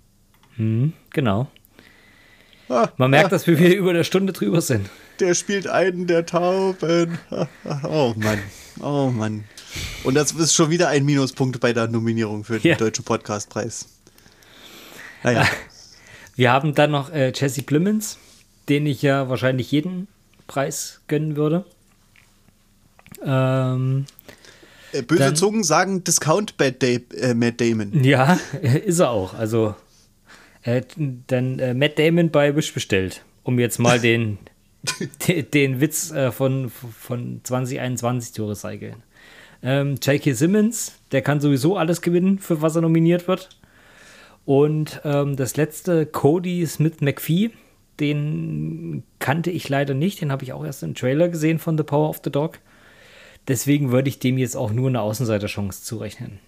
Hm, genau. Ah, Man merkt, ah, dass wir wieder über eine Stunde drüber sind. Der spielt einen der Tauben. Oh Mann. Oh Mann. Und das ist schon wieder ein Minuspunkt bei der Nominierung für den ja. Deutschen Podcastpreis. Naja. Wir haben dann noch äh, Jesse Plemons, den ich ja wahrscheinlich jeden Preis gönnen würde. Ähm, äh, Böse dann, Zungen sagen Discount Bad Day, äh, Matt Damon. Ja, ist er auch. Also äh, dann äh, Matt Damon bei Wish bestellt, um jetzt mal den, den, den, Witz äh, von, von 2021 zu recyceln. Ähm, J.K. Simmons, der kann sowieso alles gewinnen, für was er nominiert wird. Und ähm, das letzte, Cody Smith McPhee, den kannte ich leider nicht, den habe ich auch erst im Trailer gesehen von The Power of the Dog. Deswegen würde ich dem jetzt auch nur eine Außenseiterchance zurechnen.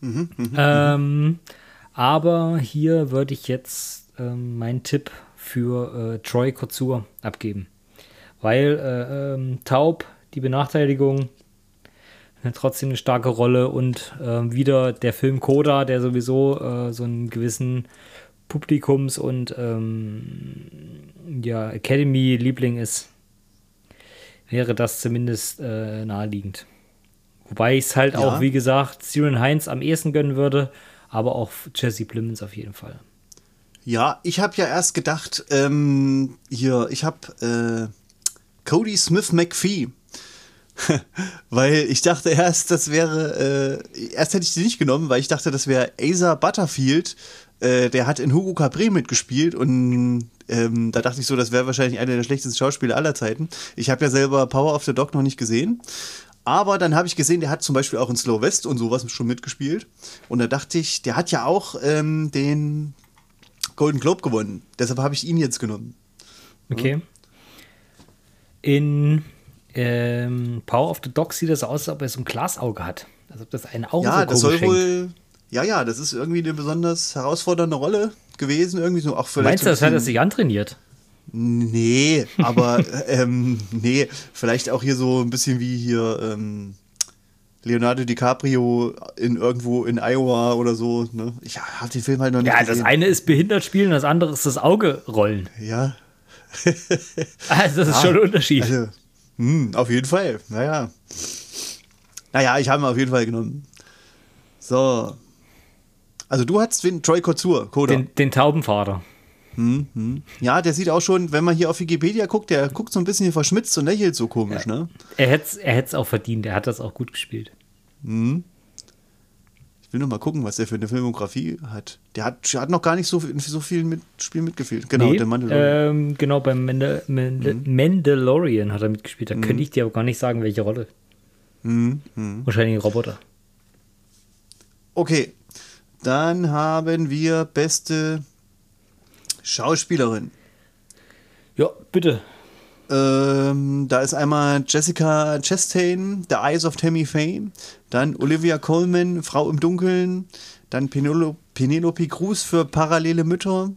Mhm, mh, ähm, aber hier würde ich jetzt ähm, meinen Tipp für äh, Troy Kotsur abgeben. Weil äh, ähm, Taub, die Benachteiligung, trotzdem eine starke Rolle und äh, wieder der Film Coda, der sowieso äh, so einen gewissen Publikums- und ähm, ja, Academy-Liebling ist, wäre das zumindest äh, naheliegend. Wobei ich es halt ja. auch, wie gesagt, Siren Heinz am ehesten gönnen würde, aber auch Jesse Plemons auf jeden Fall. Ja, ich habe ja erst gedacht, ähm, hier, ich habe äh, Cody Smith McPhee. weil ich dachte erst, das wäre, äh, erst hätte ich sie nicht genommen, weil ich dachte, das wäre Asa Butterfield. Äh, der hat in Hugo Capri mitgespielt und ähm, da dachte ich so, das wäre wahrscheinlich einer der schlechtesten Schauspieler aller Zeiten. Ich habe ja selber Power of the Dog noch nicht gesehen. Aber dann habe ich gesehen, der hat zum Beispiel auch in Slow West und sowas schon mitgespielt. Und da dachte ich, der hat ja auch ähm, den Golden Globe gewonnen. Deshalb habe ich ihn jetzt genommen. Okay. In ähm, Power of the Dog sieht das aus, als ob er so ein Glasauge hat. Als ob das ein Auge Ja, so das soll wohl. Ja, ja, das ist irgendwie eine besonders herausfordernde Rolle gewesen. Irgendwie so auch vielleicht Meinst du, das hat er sich antrainiert? Nee, aber ähm, nee, vielleicht auch hier so ein bisschen wie hier ähm, Leonardo DiCaprio in irgendwo in Iowa oder so. Ne? Ich habe den Film halt noch nicht Ja, gesehen. das eine ist behindert spielen, das andere ist das Auge rollen. Ja. also das ist ja, schon ein Unterschied. Also, hm, auf jeden Fall, naja. Naja, ich habe ihn auf jeden Fall genommen. So. Also du hattest den Troy Kotsur, Koda. Den, den Taubenvater. Hm, hm. Ja, der sieht auch schon, wenn man hier auf Wikipedia guckt, der guckt so ein bisschen verschmitzt und lächelt so komisch, ja. ne? Er hätte es er auch verdient, er hat das auch gut gespielt. Hm. Ich will noch mal gucken, was der für eine Filmografie hat. Der hat, der hat noch gar nicht so, so viel mit, Spiel mitgespielt. Genau, nee, der Mandalorian. Ähm, genau, beim Mandal Mandal hm. Mandalorian hat er mitgespielt. Da hm. könnte ich dir aber gar nicht sagen, welche Rolle. Hm, hm. Wahrscheinlich ein Roboter. Okay, dann haben wir beste Schauspielerin. Ja, bitte. Ähm, da ist einmal Jessica Chastain, The Eyes of Tammy Faye, dann Olivia Colman, Frau im Dunkeln, dann Penelope, Penelope Cruz für Parallele Mütter,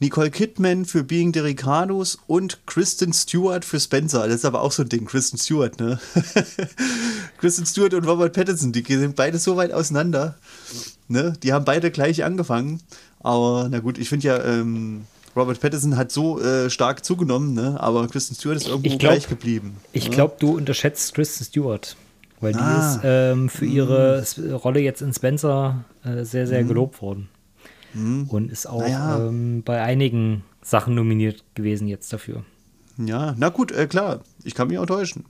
Nicole Kidman für Being the Ricardos und Kristen Stewart für Spencer. Das ist aber auch so ein Ding, Kristen Stewart, ne? Kristen Stewart und Robert Pattinson, die sind beide so weit auseinander. Ne? Die haben beide gleich angefangen. Aber na gut, ich finde ja, ähm, Robert Pattinson hat so äh, stark zugenommen, ne? aber Kristen Stewart ist irgendwo glaub, gleich geblieben. Ich ne? glaube, du unterschätzt Kristen Stewart. Weil ah. die ist ähm, für ihre mm. Rolle jetzt in Spencer äh, sehr, sehr mm. gelobt worden. Mm. Und ist auch naja. ähm, bei einigen Sachen nominiert gewesen jetzt dafür. Ja, na gut, äh, klar. Ich kann mich auch täuschen.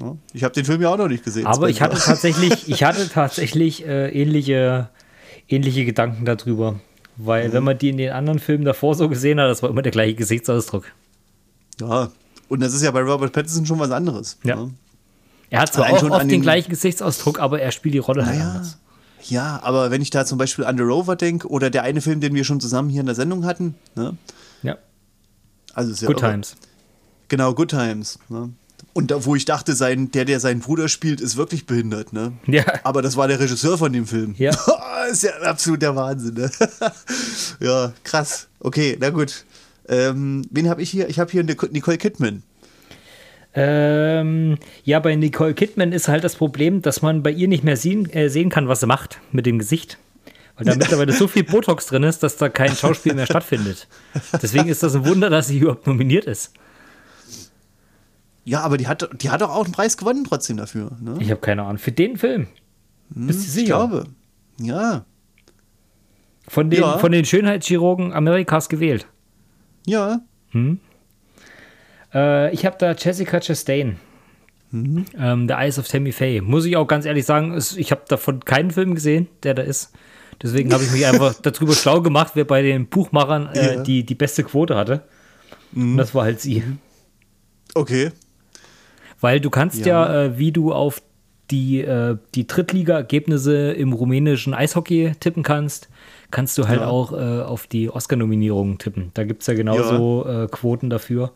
Ja, ich habe den Film ja auch noch nicht gesehen. Aber ich hatte tatsächlich, ich hatte tatsächlich äh, ähnliche, ähnliche Gedanken darüber. Weil, mhm. wenn man die in den anderen Filmen davor so gesehen hat, das war immer der gleiche Gesichtsausdruck. Ja, und das ist ja bei Robert Pattinson schon was anderes. Ja. Ne? Er hat zwar auch oft den, den, gleichen Gesichtsausdruck, aber er spielt die Rolle halt naja, halt anders. Ja, aber wenn ich da zum Beispiel an The Rover denke oder der eine Film, den wir schon zusammen hier in der Sendung hatten, ne? Ja. Also ist ja Good irre. Times. Genau, Good Times. Ne? Und da, wo ich dachte, sein, der, der seinen Bruder spielt, ist wirklich behindert, ne? Ja. Aber das war der Regisseur von dem Film. Ja. ist ja absolut der Wahnsinn, ne? ja, krass. Okay, na gut. Ähm, wen habe ich hier? Ich habe hier Nicole Kidman. Ähm, ja, bei Nicole Kidman ist halt das Problem, dass man bei ihr nicht mehr sehen, äh, sehen kann, was sie macht mit dem Gesicht. Weil da mittlerweile so viel Botox drin ist, dass da kein Schauspiel mehr stattfindet. Deswegen ist das ein Wunder, dass sie überhaupt nominiert ist. Ja, aber die hat, die hat doch auch einen Preis gewonnen trotzdem dafür. Ne? Ich habe keine Ahnung. Für den Film. Hm, Bist du sicher? Ich glaube. Ja. Von den, ja. von den Schönheitschirurgen Amerikas gewählt. Ja. Hm? Äh, ich habe da Jessica Chastain. Mhm. Ähm, The Eyes of Tammy Faye. Muss ich auch ganz ehrlich sagen, ich habe davon keinen Film gesehen, der da ist. Deswegen habe ich mich einfach darüber schlau gemacht, wer bei den Buchmachern äh, ja. die, die beste Quote hatte. Mhm. Und das war halt sie. Okay. Weil du kannst ja, ja äh, wie du auf die, äh, die Drittliga-Ergebnisse im rumänischen Eishockey tippen kannst, kannst du halt ja. auch äh, auf die Oscar-Nominierungen tippen. Da gibt es ja genauso ja. Äh, Quoten dafür.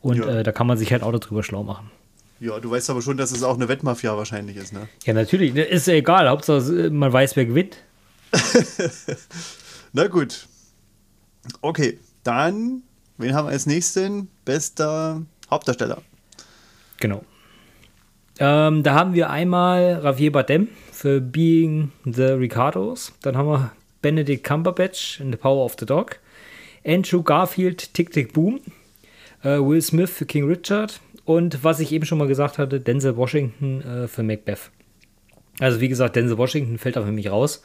Und. Äh, da kann man sich halt auch darüber schlau machen. Ja, du weißt aber schon, dass es auch eine Wettmafia wahrscheinlich ist, ne? Ja, natürlich. Ne, ist ja egal. Hauptsache, äh, man weiß, wer gewinnt. Na gut. Okay, dann, wen haben wir als nächsten? Bester Hauptdarsteller. Genau. Ähm, da haben wir einmal Javier Bardem für Being the Ricardos. Dann haben wir Benedict Cumberbatch in The Power of the Dog. Andrew Garfield, Tick Tick Boom. Äh, Will Smith für King Richard. Und was ich eben schon mal gesagt hatte, Denzel Washington äh, für Macbeth. Also wie gesagt, Denzel Washington fällt auch für mich raus.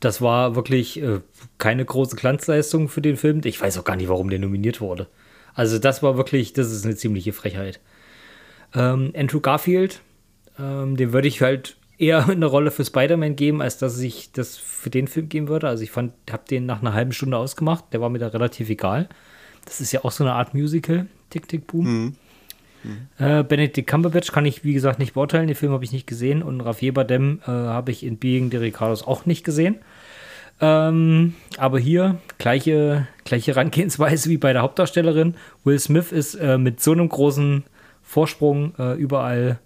Das war wirklich äh, keine große Glanzleistung für den Film. Ich weiß auch gar nicht, warum der nominiert wurde. Also das war wirklich, das ist eine ziemliche Frechheit. Ähm, Andrew Garfield ähm, dem würde ich halt eher eine Rolle für Spider-Man geben, als dass ich das für den Film geben würde. Also ich fand, habe den nach einer halben Stunde ausgemacht. Der war mir da relativ egal. Das ist ja auch so eine Art Musical. Tick, tick, boom. Mhm. Mhm. Äh, Benedict Cumberbatch kann ich, wie gesagt, nicht beurteilen. Den Film habe ich nicht gesehen. Und Javier Bardem äh, habe ich in Being the Ricardos auch nicht gesehen. Ähm, aber hier gleiche, gleiche Herangehensweise wie bei der Hauptdarstellerin. Will Smith ist äh, mit so einem großen Vorsprung äh, überall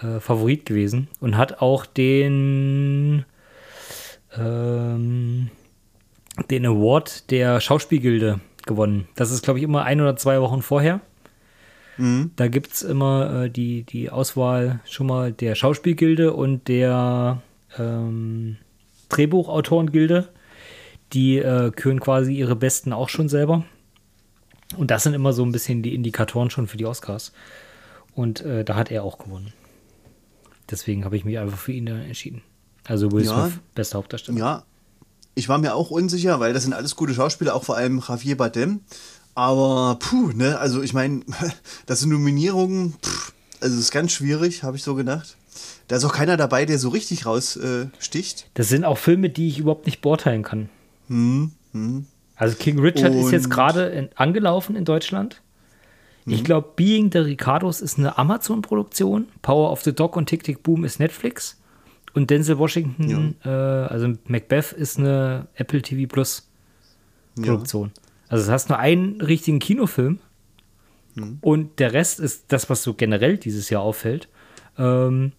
äh, Favorit gewesen und hat auch den, ähm, den Award der Schauspielgilde gewonnen. Das ist, glaube ich, immer ein oder zwei Wochen vorher. Mhm. Da gibt es immer äh, die, die Auswahl schon mal der Schauspielgilde und der ähm, Drehbuchautorengilde. Die äh, küren quasi ihre Besten auch schon selber. Und das sind immer so ein bisschen die Indikatoren schon für die Oscars. Und äh, da hat er auch gewonnen. Deswegen habe ich mich einfach für ihn entschieden. Also Will ja, Smith, bester Hauptdarsteller. Ja, ich war mir auch unsicher, weil das sind alles gute Schauspieler, auch vor allem Javier Bardem. Aber puh, ne, also ich meine, das sind Nominierungen, puh, also es ist ganz schwierig, habe ich so gedacht. Da ist auch keiner dabei, der so richtig raussticht. Äh, das sind auch Filme, die ich überhaupt nicht beurteilen kann. Hm, hm. Also King Richard Und ist jetzt gerade angelaufen in Deutschland. Hm. Ich glaube, Being the Ricardos ist eine Amazon-Produktion. Power of the Dog und Tick Tick Boom ist Netflix. Und Denzel Washington, ja. äh, also Macbeth, ist eine Apple TV Plus Produktion. Ja. Also du hast nur einen richtigen Kinofilm hm. und der Rest ist das, was so generell dieses Jahr auffällt. Ähm,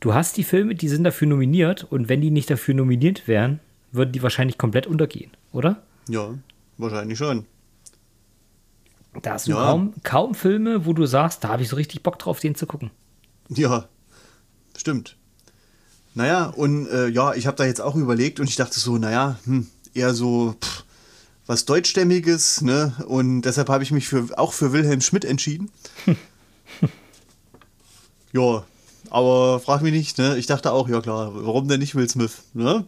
du hast die Filme, die sind dafür nominiert und wenn die nicht dafür nominiert wären, würden die wahrscheinlich komplett untergehen, oder? Ja, wahrscheinlich schon. Da hast du ja. kaum, kaum Filme, wo du sagst, da habe ich so richtig Bock drauf, den zu gucken. Ja, stimmt. Naja, und äh, ja, ich habe da jetzt auch überlegt und ich dachte so, naja, hm, eher so pff, was Deutschstämmiges, ne? Und deshalb habe ich mich für, auch für Wilhelm Schmidt entschieden. ja, aber frag mich nicht, ne? Ich dachte auch, ja klar, warum denn nicht Will Smith, ne?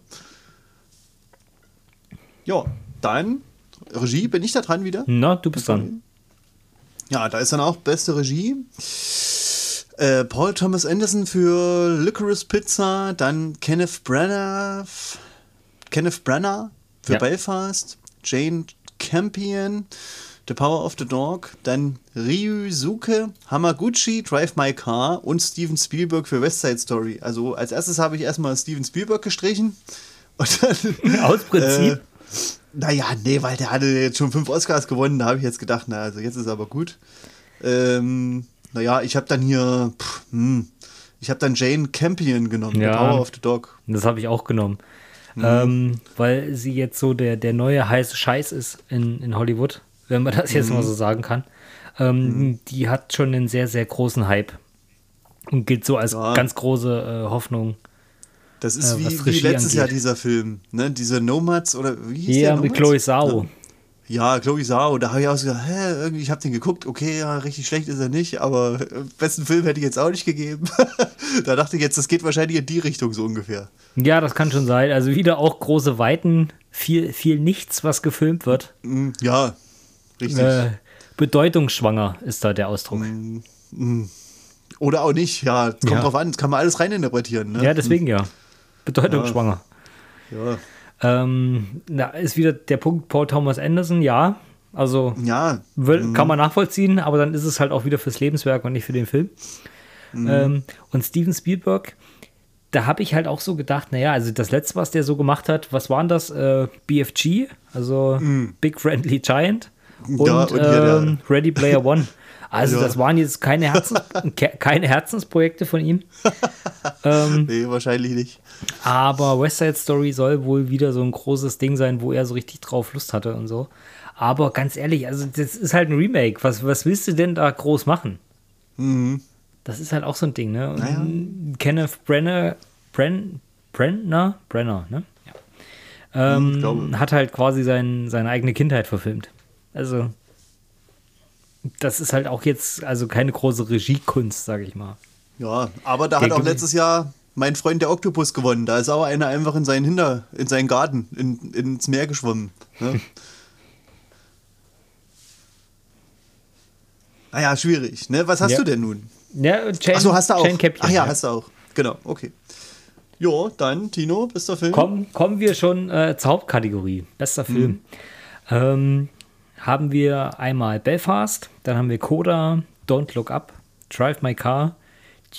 Ja, dann Regie, bin ich da dran wieder? Na, du bist dran. Ja, da ist dann auch beste Regie. Äh, Paul Thomas Anderson für Licorice Pizza, dann Kenneth Branagh, Kenneth Branagh für ja. Belfast, Jane Campion, The Power of the Dog, dann Ryusuke Hamaguchi, Drive My Car und Steven Spielberg für West Side Story. Also als erstes habe ich erstmal Steven Spielberg gestrichen. Dann, Aus Prinzip? Äh, naja, nee, weil der hatte jetzt schon fünf Oscars gewonnen. Da habe ich jetzt gedacht, na, also jetzt ist aber gut. Ähm, naja, ich habe dann hier, pff, hm, ich habe dann Jane Campion genommen, ja, Power of the Dog. Das habe ich auch genommen. Mhm. Ähm, weil sie jetzt so der, der neue heiße Scheiß ist in, in Hollywood, wenn man das jetzt mhm. mal so sagen kann. Ähm, mhm. Die hat schon einen sehr, sehr großen Hype und gilt so als ja. ganz große äh, Hoffnung. Das ist äh, wie, wie letztes angeht. Jahr dieser Film, ne? Diese Nomads oder wie hieß ja, der? Ja, mit Chloe Zhao. Ja. Chloe Zhao, da habe ich auch so gedacht, hä, irgendwie, ich habe den geguckt, okay, ja, richtig schlecht ist er nicht, aber äh, besten Film hätte ich jetzt auch nicht gegeben. da dachte ich jetzt, das geht wahrscheinlich in die Richtung so ungefähr. Ja, das kann schon sein. Also wieder auch große Weiten, viel, viel nichts, was gefilmt wird. Mm, ja, richtig. Äh, bedeutungsschwanger ist da der Ausdruck. Mm, mm. Oder auch nicht, ja, kommt ja. drauf an, das kann man alles reininterpretieren. Ne? Ja, deswegen ja. Bedeutungsschwanger. ja. ja. Ähm, da ist wieder der Punkt Paul Thomas Anderson, ja. Also ja. Will, mhm. kann man nachvollziehen, aber dann ist es halt auch wieder fürs Lebenswerk und nicht für den Film. Mhm. Ähm, und Steven Spielberg, da habe ich halt auch so gedacht, naja, also das letzte, was der so gemacht hat, was waren das? Äh, BFG, also mhm. Big Friendly Giant und, ja, und ähm, Ready Player One. Also ja. das waren jetzt keine, Herzens keine Herzensprojekte von ihm. ähm, nee, wahrscheinlich nicht. Aber West Side Story soll wohl wieder so ein großes Ding sein, wo er so richtig drauf Lust hatte und so. Aber ganz ehrlich, also das ist halt ein Remake. Was, was willst du denn da groß machen? Mhm. Das ist halt auch so ein Ding, ne? Naja. Kenneth Brenner, Bren, Brenner, Brenner, ne? Ja. Ähm, hat halt quasi sein, seine eigene Kindheit verfilmt. Also das ist halt auch jetzt also keine große Regiekunst, sage ich mal. Ja, aber da hat auch letztes Jahr mein Freund der Oktopus gewonnen. Da ist auch einer einfach in seinen Hinter, in seinen Garten, in, ins Meer geschwommen. Ne? naja, schwierig. Ne? Was hast ja. du denn nun? Ja, Chain, Achso, hast du auch. Captain, Ach ja, ja, hast du auch. Genau, okay. Jo, dann, Tino, bester Film. Komm, kommen wir schon äh, zur Hauptkategorie. Bester Film. Mhm. Ähm, haben wir einmal Belfast, dann haben wir Coda, Don't Look Up, Drive My Car,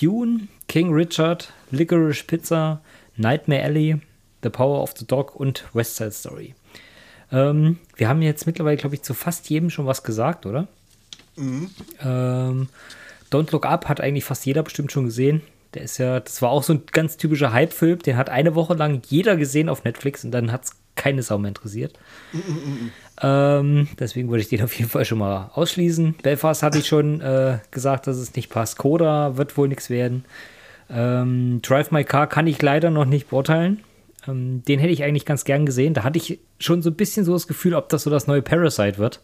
Dune, King Richard, Licorice Pizza, Nightmare Alley, The Power of the Dog und West Side Story. Ähm, wir haben jetzt mittlerweile, glaube ich, zu fast jedem schon was gesagt, oder? Mhm. Ähm, Don't Look Up hat eigentlich fast jeder bestimmt schon gesehen. Der ist ja, das war auch so ein ganz typischer Hype-Film. Den hat eine Woche lang jeder gesehen auf Netflix und dann hat es keine Sau mehr interessiert. ähm, deswegen würde ich den auf jeden Fall schon mal ausschließen. Belfast hatte ich schon äh, gesagt, dass es nicht passt. Coda wird wohl nichts werden. Ähm, Drive My Car kann ich leider noch nicht beurteilen. Ähm, den hätte ich eigentlich ganz gern gesehen. Da hatte ich schon so ein bisschen so das Gefühl, ob das so das neue Parasite wird.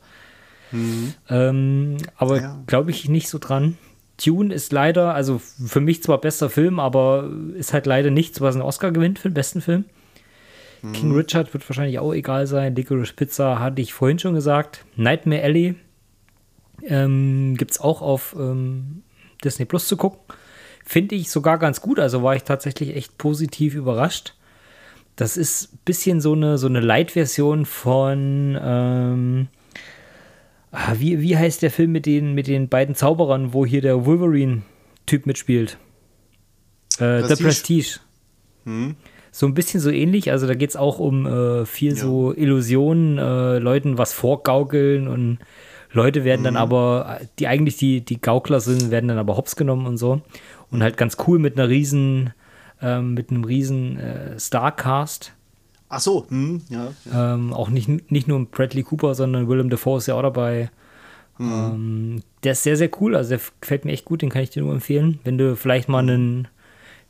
Mhm. Ähm, aber ja. glaube ich nicht so dran. Tune ist leider, also für mich zwar bester Film, aber ist halt leider nichts, was einen Oscar gewinnt für den besten Film. Mhm. King Richard wird wahrscheinlich auch egal sein. Licorice Pizza hatte ich vorhin schon gesagt. Nightmare Alley ähm, gibt es auch auf ähm, Disney Plus zu gucken. Finde ich sogar ganz gut. Also war ich tatsächlich echt positiv überrascht. Das ist ein bisschen so eine, so eine Light-Version von. Ähm, ah, wie, wie heißt der Film mit den, mit den beiden Zauberern, wo hier der Wolverine-Typ mitspielt? Äh, The Prestige. Hm. So ein bisschen so ähnlich. Also da geht es auch um äh, viel ja. so Illusionen, äh, Leuten was vorgaukeln und Leute werden mhm. dann aber, die eigentlich die, die Gaukler sind, werden dann aber hops genommen und so. Und halt ganz cool mit einer riesen, ähm, mit einem riesen äh, Starcast. Ach so, hm, ja. ja. Ähm, auch nicht, nicht nur Bradley Cooper, sondern Willem Dafoe ist ja auch dabei. Mhm. Ähm, der ist sehr, sehr cool. Also der gefällt mir echt gut, den kann ich dir nur empfehlen. Wenn du vielleicht mal einen,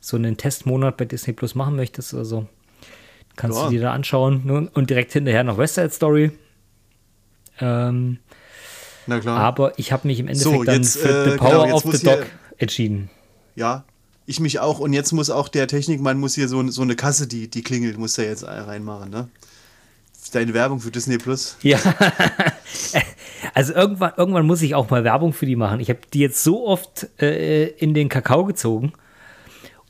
so einen Testmonat bei Disney Plus machen möchtest oder so, kannst ja. du dir da anschauen. Und direkt hinterher noch West Side Story. Ähm, na klar. Aber ich habe mich im Endeffekt so, jetzt, dann für äh, The Power genau, of the Dog entschieden. Ja, ich mich auch. Und jetzt muss auch der Technikmann muss hier so, so eine Kasse, die, die klingelt, muss er jetzt reinmachen, ne? Deine Werbung für Disney Plus. Ja. also irgendwann, irgendwann muss ich auch mal Werbung für die machen. Ich habe die jetzt so oft äh, in den Kakao gezogen.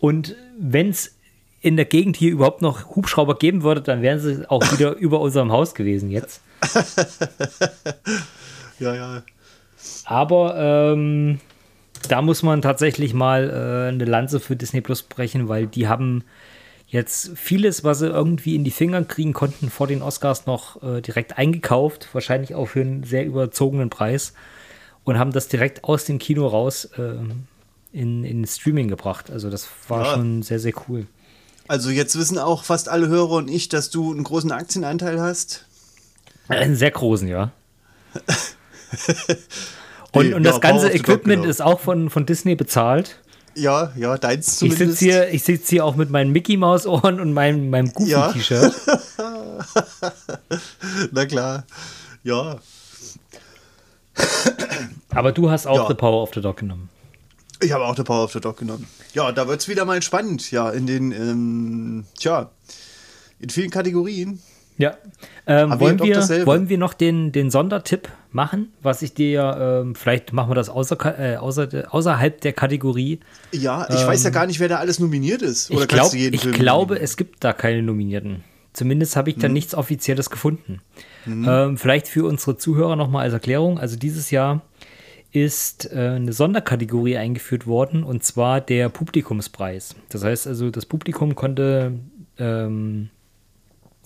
Und wenn es in der Gegend hier überhaupt noch Hubschrauber geben würde, dann wären sie auch wieder über unserem Haus gewesen jetzt. Ja, ja. Aber ähm, da muss man tatsächlich mal äh, eine Lanze für Disney Plus brechen, weil die haben jetzt vieles, was sie irgendwie in die Finger kriegen konnten, vor den Oscars noch äh, direkt eingekauft. Wahrscheinlich auch für einen sehr überzogenen Preis. Und haben das direkt aus dem Kino raus äh, in, in Streaming gebracht. Also das war ja. schon sehr, sehr cool. Also jetzt wissen auch fast alle Hörer und ich, dass du einen großen Aktienanteil hast. Einen sehr großen, ja. und, und das ganze Equipment genau. ist auch von, von Disney bezahlt. Ja, ja, deins zumindest. Ich sitze hier, sitz hier auch mit meinen Mickey Maus Ohren und meinem, meinem Goofy-T-Shirt. Ja. Na klar, ja. Aber du hast auch ja. The Power of the Dog genommen. Ich habe auch The Power of the Dog genommen. Ja, da wird es wieder mal spannend, ja, in den, ähm, tja, in vielen Kategorien. Ja. Ähm, wollen, wir, wollen wir noch den, den Sondertipp machen, was ich dir, ähm, vielleicht machen wir das außer, äh, außer, außerhalb der Kategorie. Ja, ich ähm, weiß ja ähm, gar nicht, wer da alles nominiert ist. Oder ich, glaub, ich glaube, es gibt da keine Nominierten. Zumindest habe ich da hm. nichts Offizielles gefunden. Hm. Ähm, vielleicht für unsere Zuhörer nochmal als Erklärung. Also dieses Jahr ist äh, eine Sonderkategorie eingeführt worden und zwar der Publikumspreis. Das heißt also, das Publikum konnte ähm,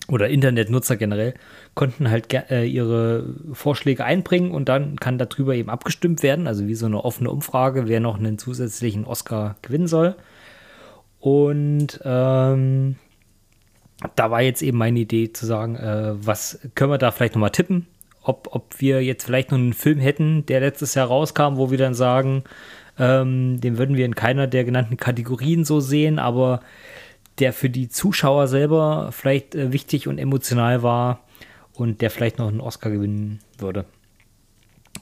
oder Internetnutzer generell konnten halt äh, ihre Vorschläge einbringen und dann kann darüber eben abgestimmt werden, also wie so eine offene Umfrage, wer noch einen zusätzlichen Oscar gewinnen soll. Und ähm, da war jetzt eben meine Idee zu sagen, äh, was können wir da vielleicht nochmal tippen? Ob, ob wir jetzt vielleicht noch einen Film hätten, der letztes Jahr rauskam, wo wir dann sagen, ähm, den würden wir in keiner der genannten Kategorien so sehen, aber der für die Zuschauer selber vielleicht äh, wichtig und emotional war und der vielleicht noch einen Oscar gewinnen würde.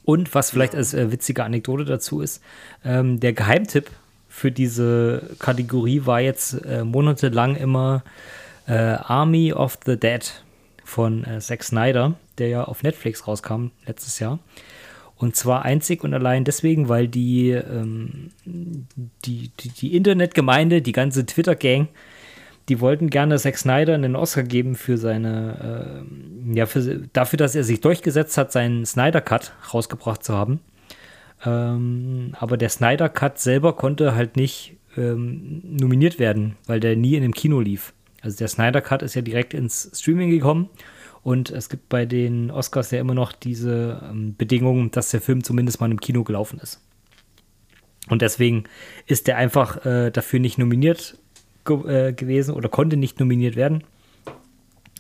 Und was vielleicht als äh, witzige Anekdote dazu ist, ähm, der Geheimtipp für diese Kategorie war jetzt äh, monatelang immer äh, Army of the Dead von äh, Zack Snyder, der ja auf Netflix rauskam letztes Jahr. Und zwar einzig und allein deswegen, weil die, ähm, die, die, die Internetgemeinde, die ganze Twitter-Gang die wollten gerne Zack Snyder einen Oscar geben für seine, äh, ja, für, dafür, dass er sich durchgesetzt hat, seinen Snyder Cut rausgebracht zu haben. Ähm, aber der Snyder Cut selber konnte halt nicht ähm, nominiert werden, weil der nie in dem Kino lief. Also der Snyder Cut ist ja direkt ins Streaming gekommen und es gibt bei den Oscars ja immer noch diese ähm, Bedingung, dass der Film zumindest mal im Kino gelaufen ist. Und deswegen ist der einfach äh, dafür nicht nominiert ge äh, gewesen oder konnte nicht nominiert werden.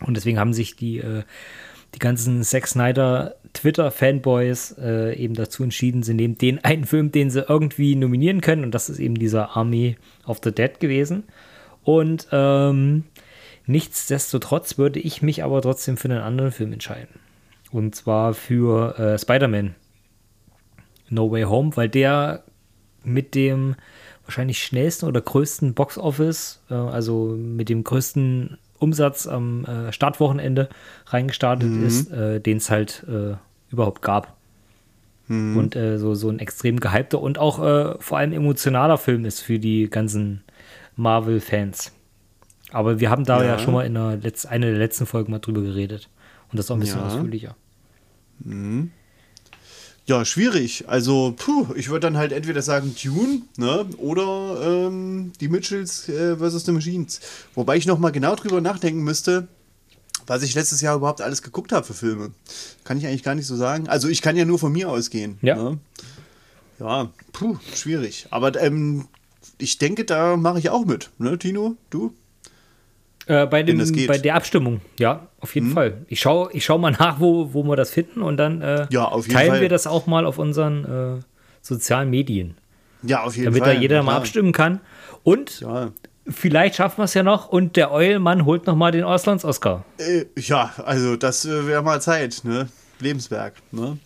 Und deswegen haben sich die, äh, die ganzen Zack Snyder Twitter-Fanboys äh, eben dazu entschieden, sie nehmen den einen Film, den sie irgendwie nominieren können. Und das ist eben dieser Army of the Dead gewesen. Und ähm, nichtsdestotrotz würde ich mich aber trotzdem für einen anderen Film entscheiden. Und zwar für äh, Spider-Man No Way Home, weil der mit dem wahrscheinlich schnellsten oder größten Box-Office, äh, also mit dem größten Umsatz am äh, Startwochenende reingestartet mhm. ist, äh, den es halt äh, überhaupt gab. Mhm. Und äh, so, so ein extrem gehypter und auch vor allem emotionaler Film ist für die ganzen Marvel-Fans. Aber wir haben da ja, ja schon mal in einer Letz-, einer der letzten Folgen mal drüber geredet. Und das auch ein bisschen ja. ausführlicher. Mhm. Ja, schwierig. Also, puh, ich würde dann halt entweder sagen Dune, ne, oder ähm, die Mitchells äh, versus The Machines. Wobei ich nochmal genau drüber nachdenken müsste, was ich letztes Jahr überhaupt alles geguckt habe für Filme. Kann ich eigentlich gar nicht so sagen. Also, ich kann ja nur von mir ausgehen. Ja. Ne? Ja, puh, schwierig. Aber ähm, ich denke, da mache ich auch mit, ne, Tino? Du? Äh, bei, dem, bei der Abstimmung, ja, auf jeden mhm. Fall. Ich schaue ich schau mal nach, wo, wo wir das finden und dann äh, ja, teilen Fall. wir das auch mal auf unseren äh, sozialen Medien. Ja, auf jeden damit Fall. Damit da jeder mal abstimmen kann. Und ja. vielleicht schaffen wir es ja noch und der Eulmann holt noch mal den Auslands-Oscar. Äh, ja, also das äh, wäre mal Zeit, ne? Lebenswerk, ne?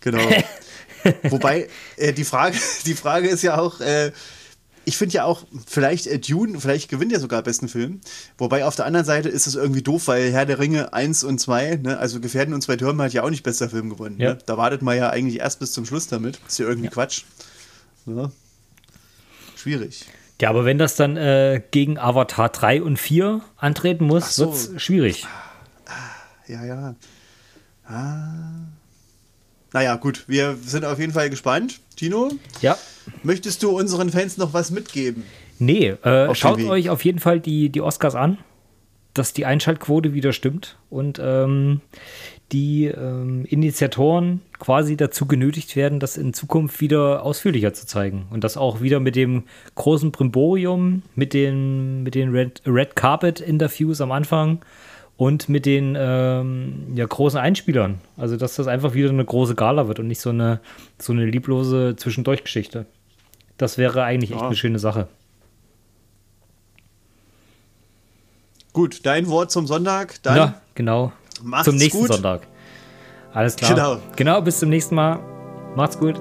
Genau. Wobei, äh, die, Frage, die Frage ist ja auch, äh, ich finde ja auch, vielleicht äh, Dune, vielleicht gewinnt ja sogar besten Film. Wobei auf der anderen Seite ist es irgendwie doof, weil Herr der Ringe 1 und 2, ne, also Gefährden und zwei Türme hat ja auch nicht bester Film gewonnen. Ja. Ne? Da wartet man ja eigentlich erst bis zum Schluss damit. Ist ja irgendwie ja. Quatsch. Ne? Schwierig. Ja, aber wenn das dann äh, gegen Avatar 3 und 4 antreten muss, so. wird es schwierig. Ja, ja. Ah. Naja, gut, wir sind auf jeden Fall gespannt. Tino? Ja. Möchtest du unseren Fans noch was mitgeben? Nee, äh, schaut euch auf jeden Fall die, die Oscars an, dass die Einschaltquote wieder stimmt und ähm, die ähm, Initiatoren quasi dazu genötigt werden, das in Zukunft wieder ausführlicher zu zeigen. Und das auch wieder mit dem großen Brimborium, mit den, mit den Red, Red Carpet Interviews am Anfang und mit den ähm, ja, großen Einspielern. Also, dass das einfach wieder eine große Gala wird und nicht so eine, so eine lieblose Zwischendurchgeschichte. Das wäre eigentlich echt ja. eine schöne Sache. Gut, dein Wort zum Sonntag. Dann ja, genau. Macht's zum nächsten gut. Sonntag. Alles klar. Genau. Genau, bis zum nächsten Mal. Macht's gut.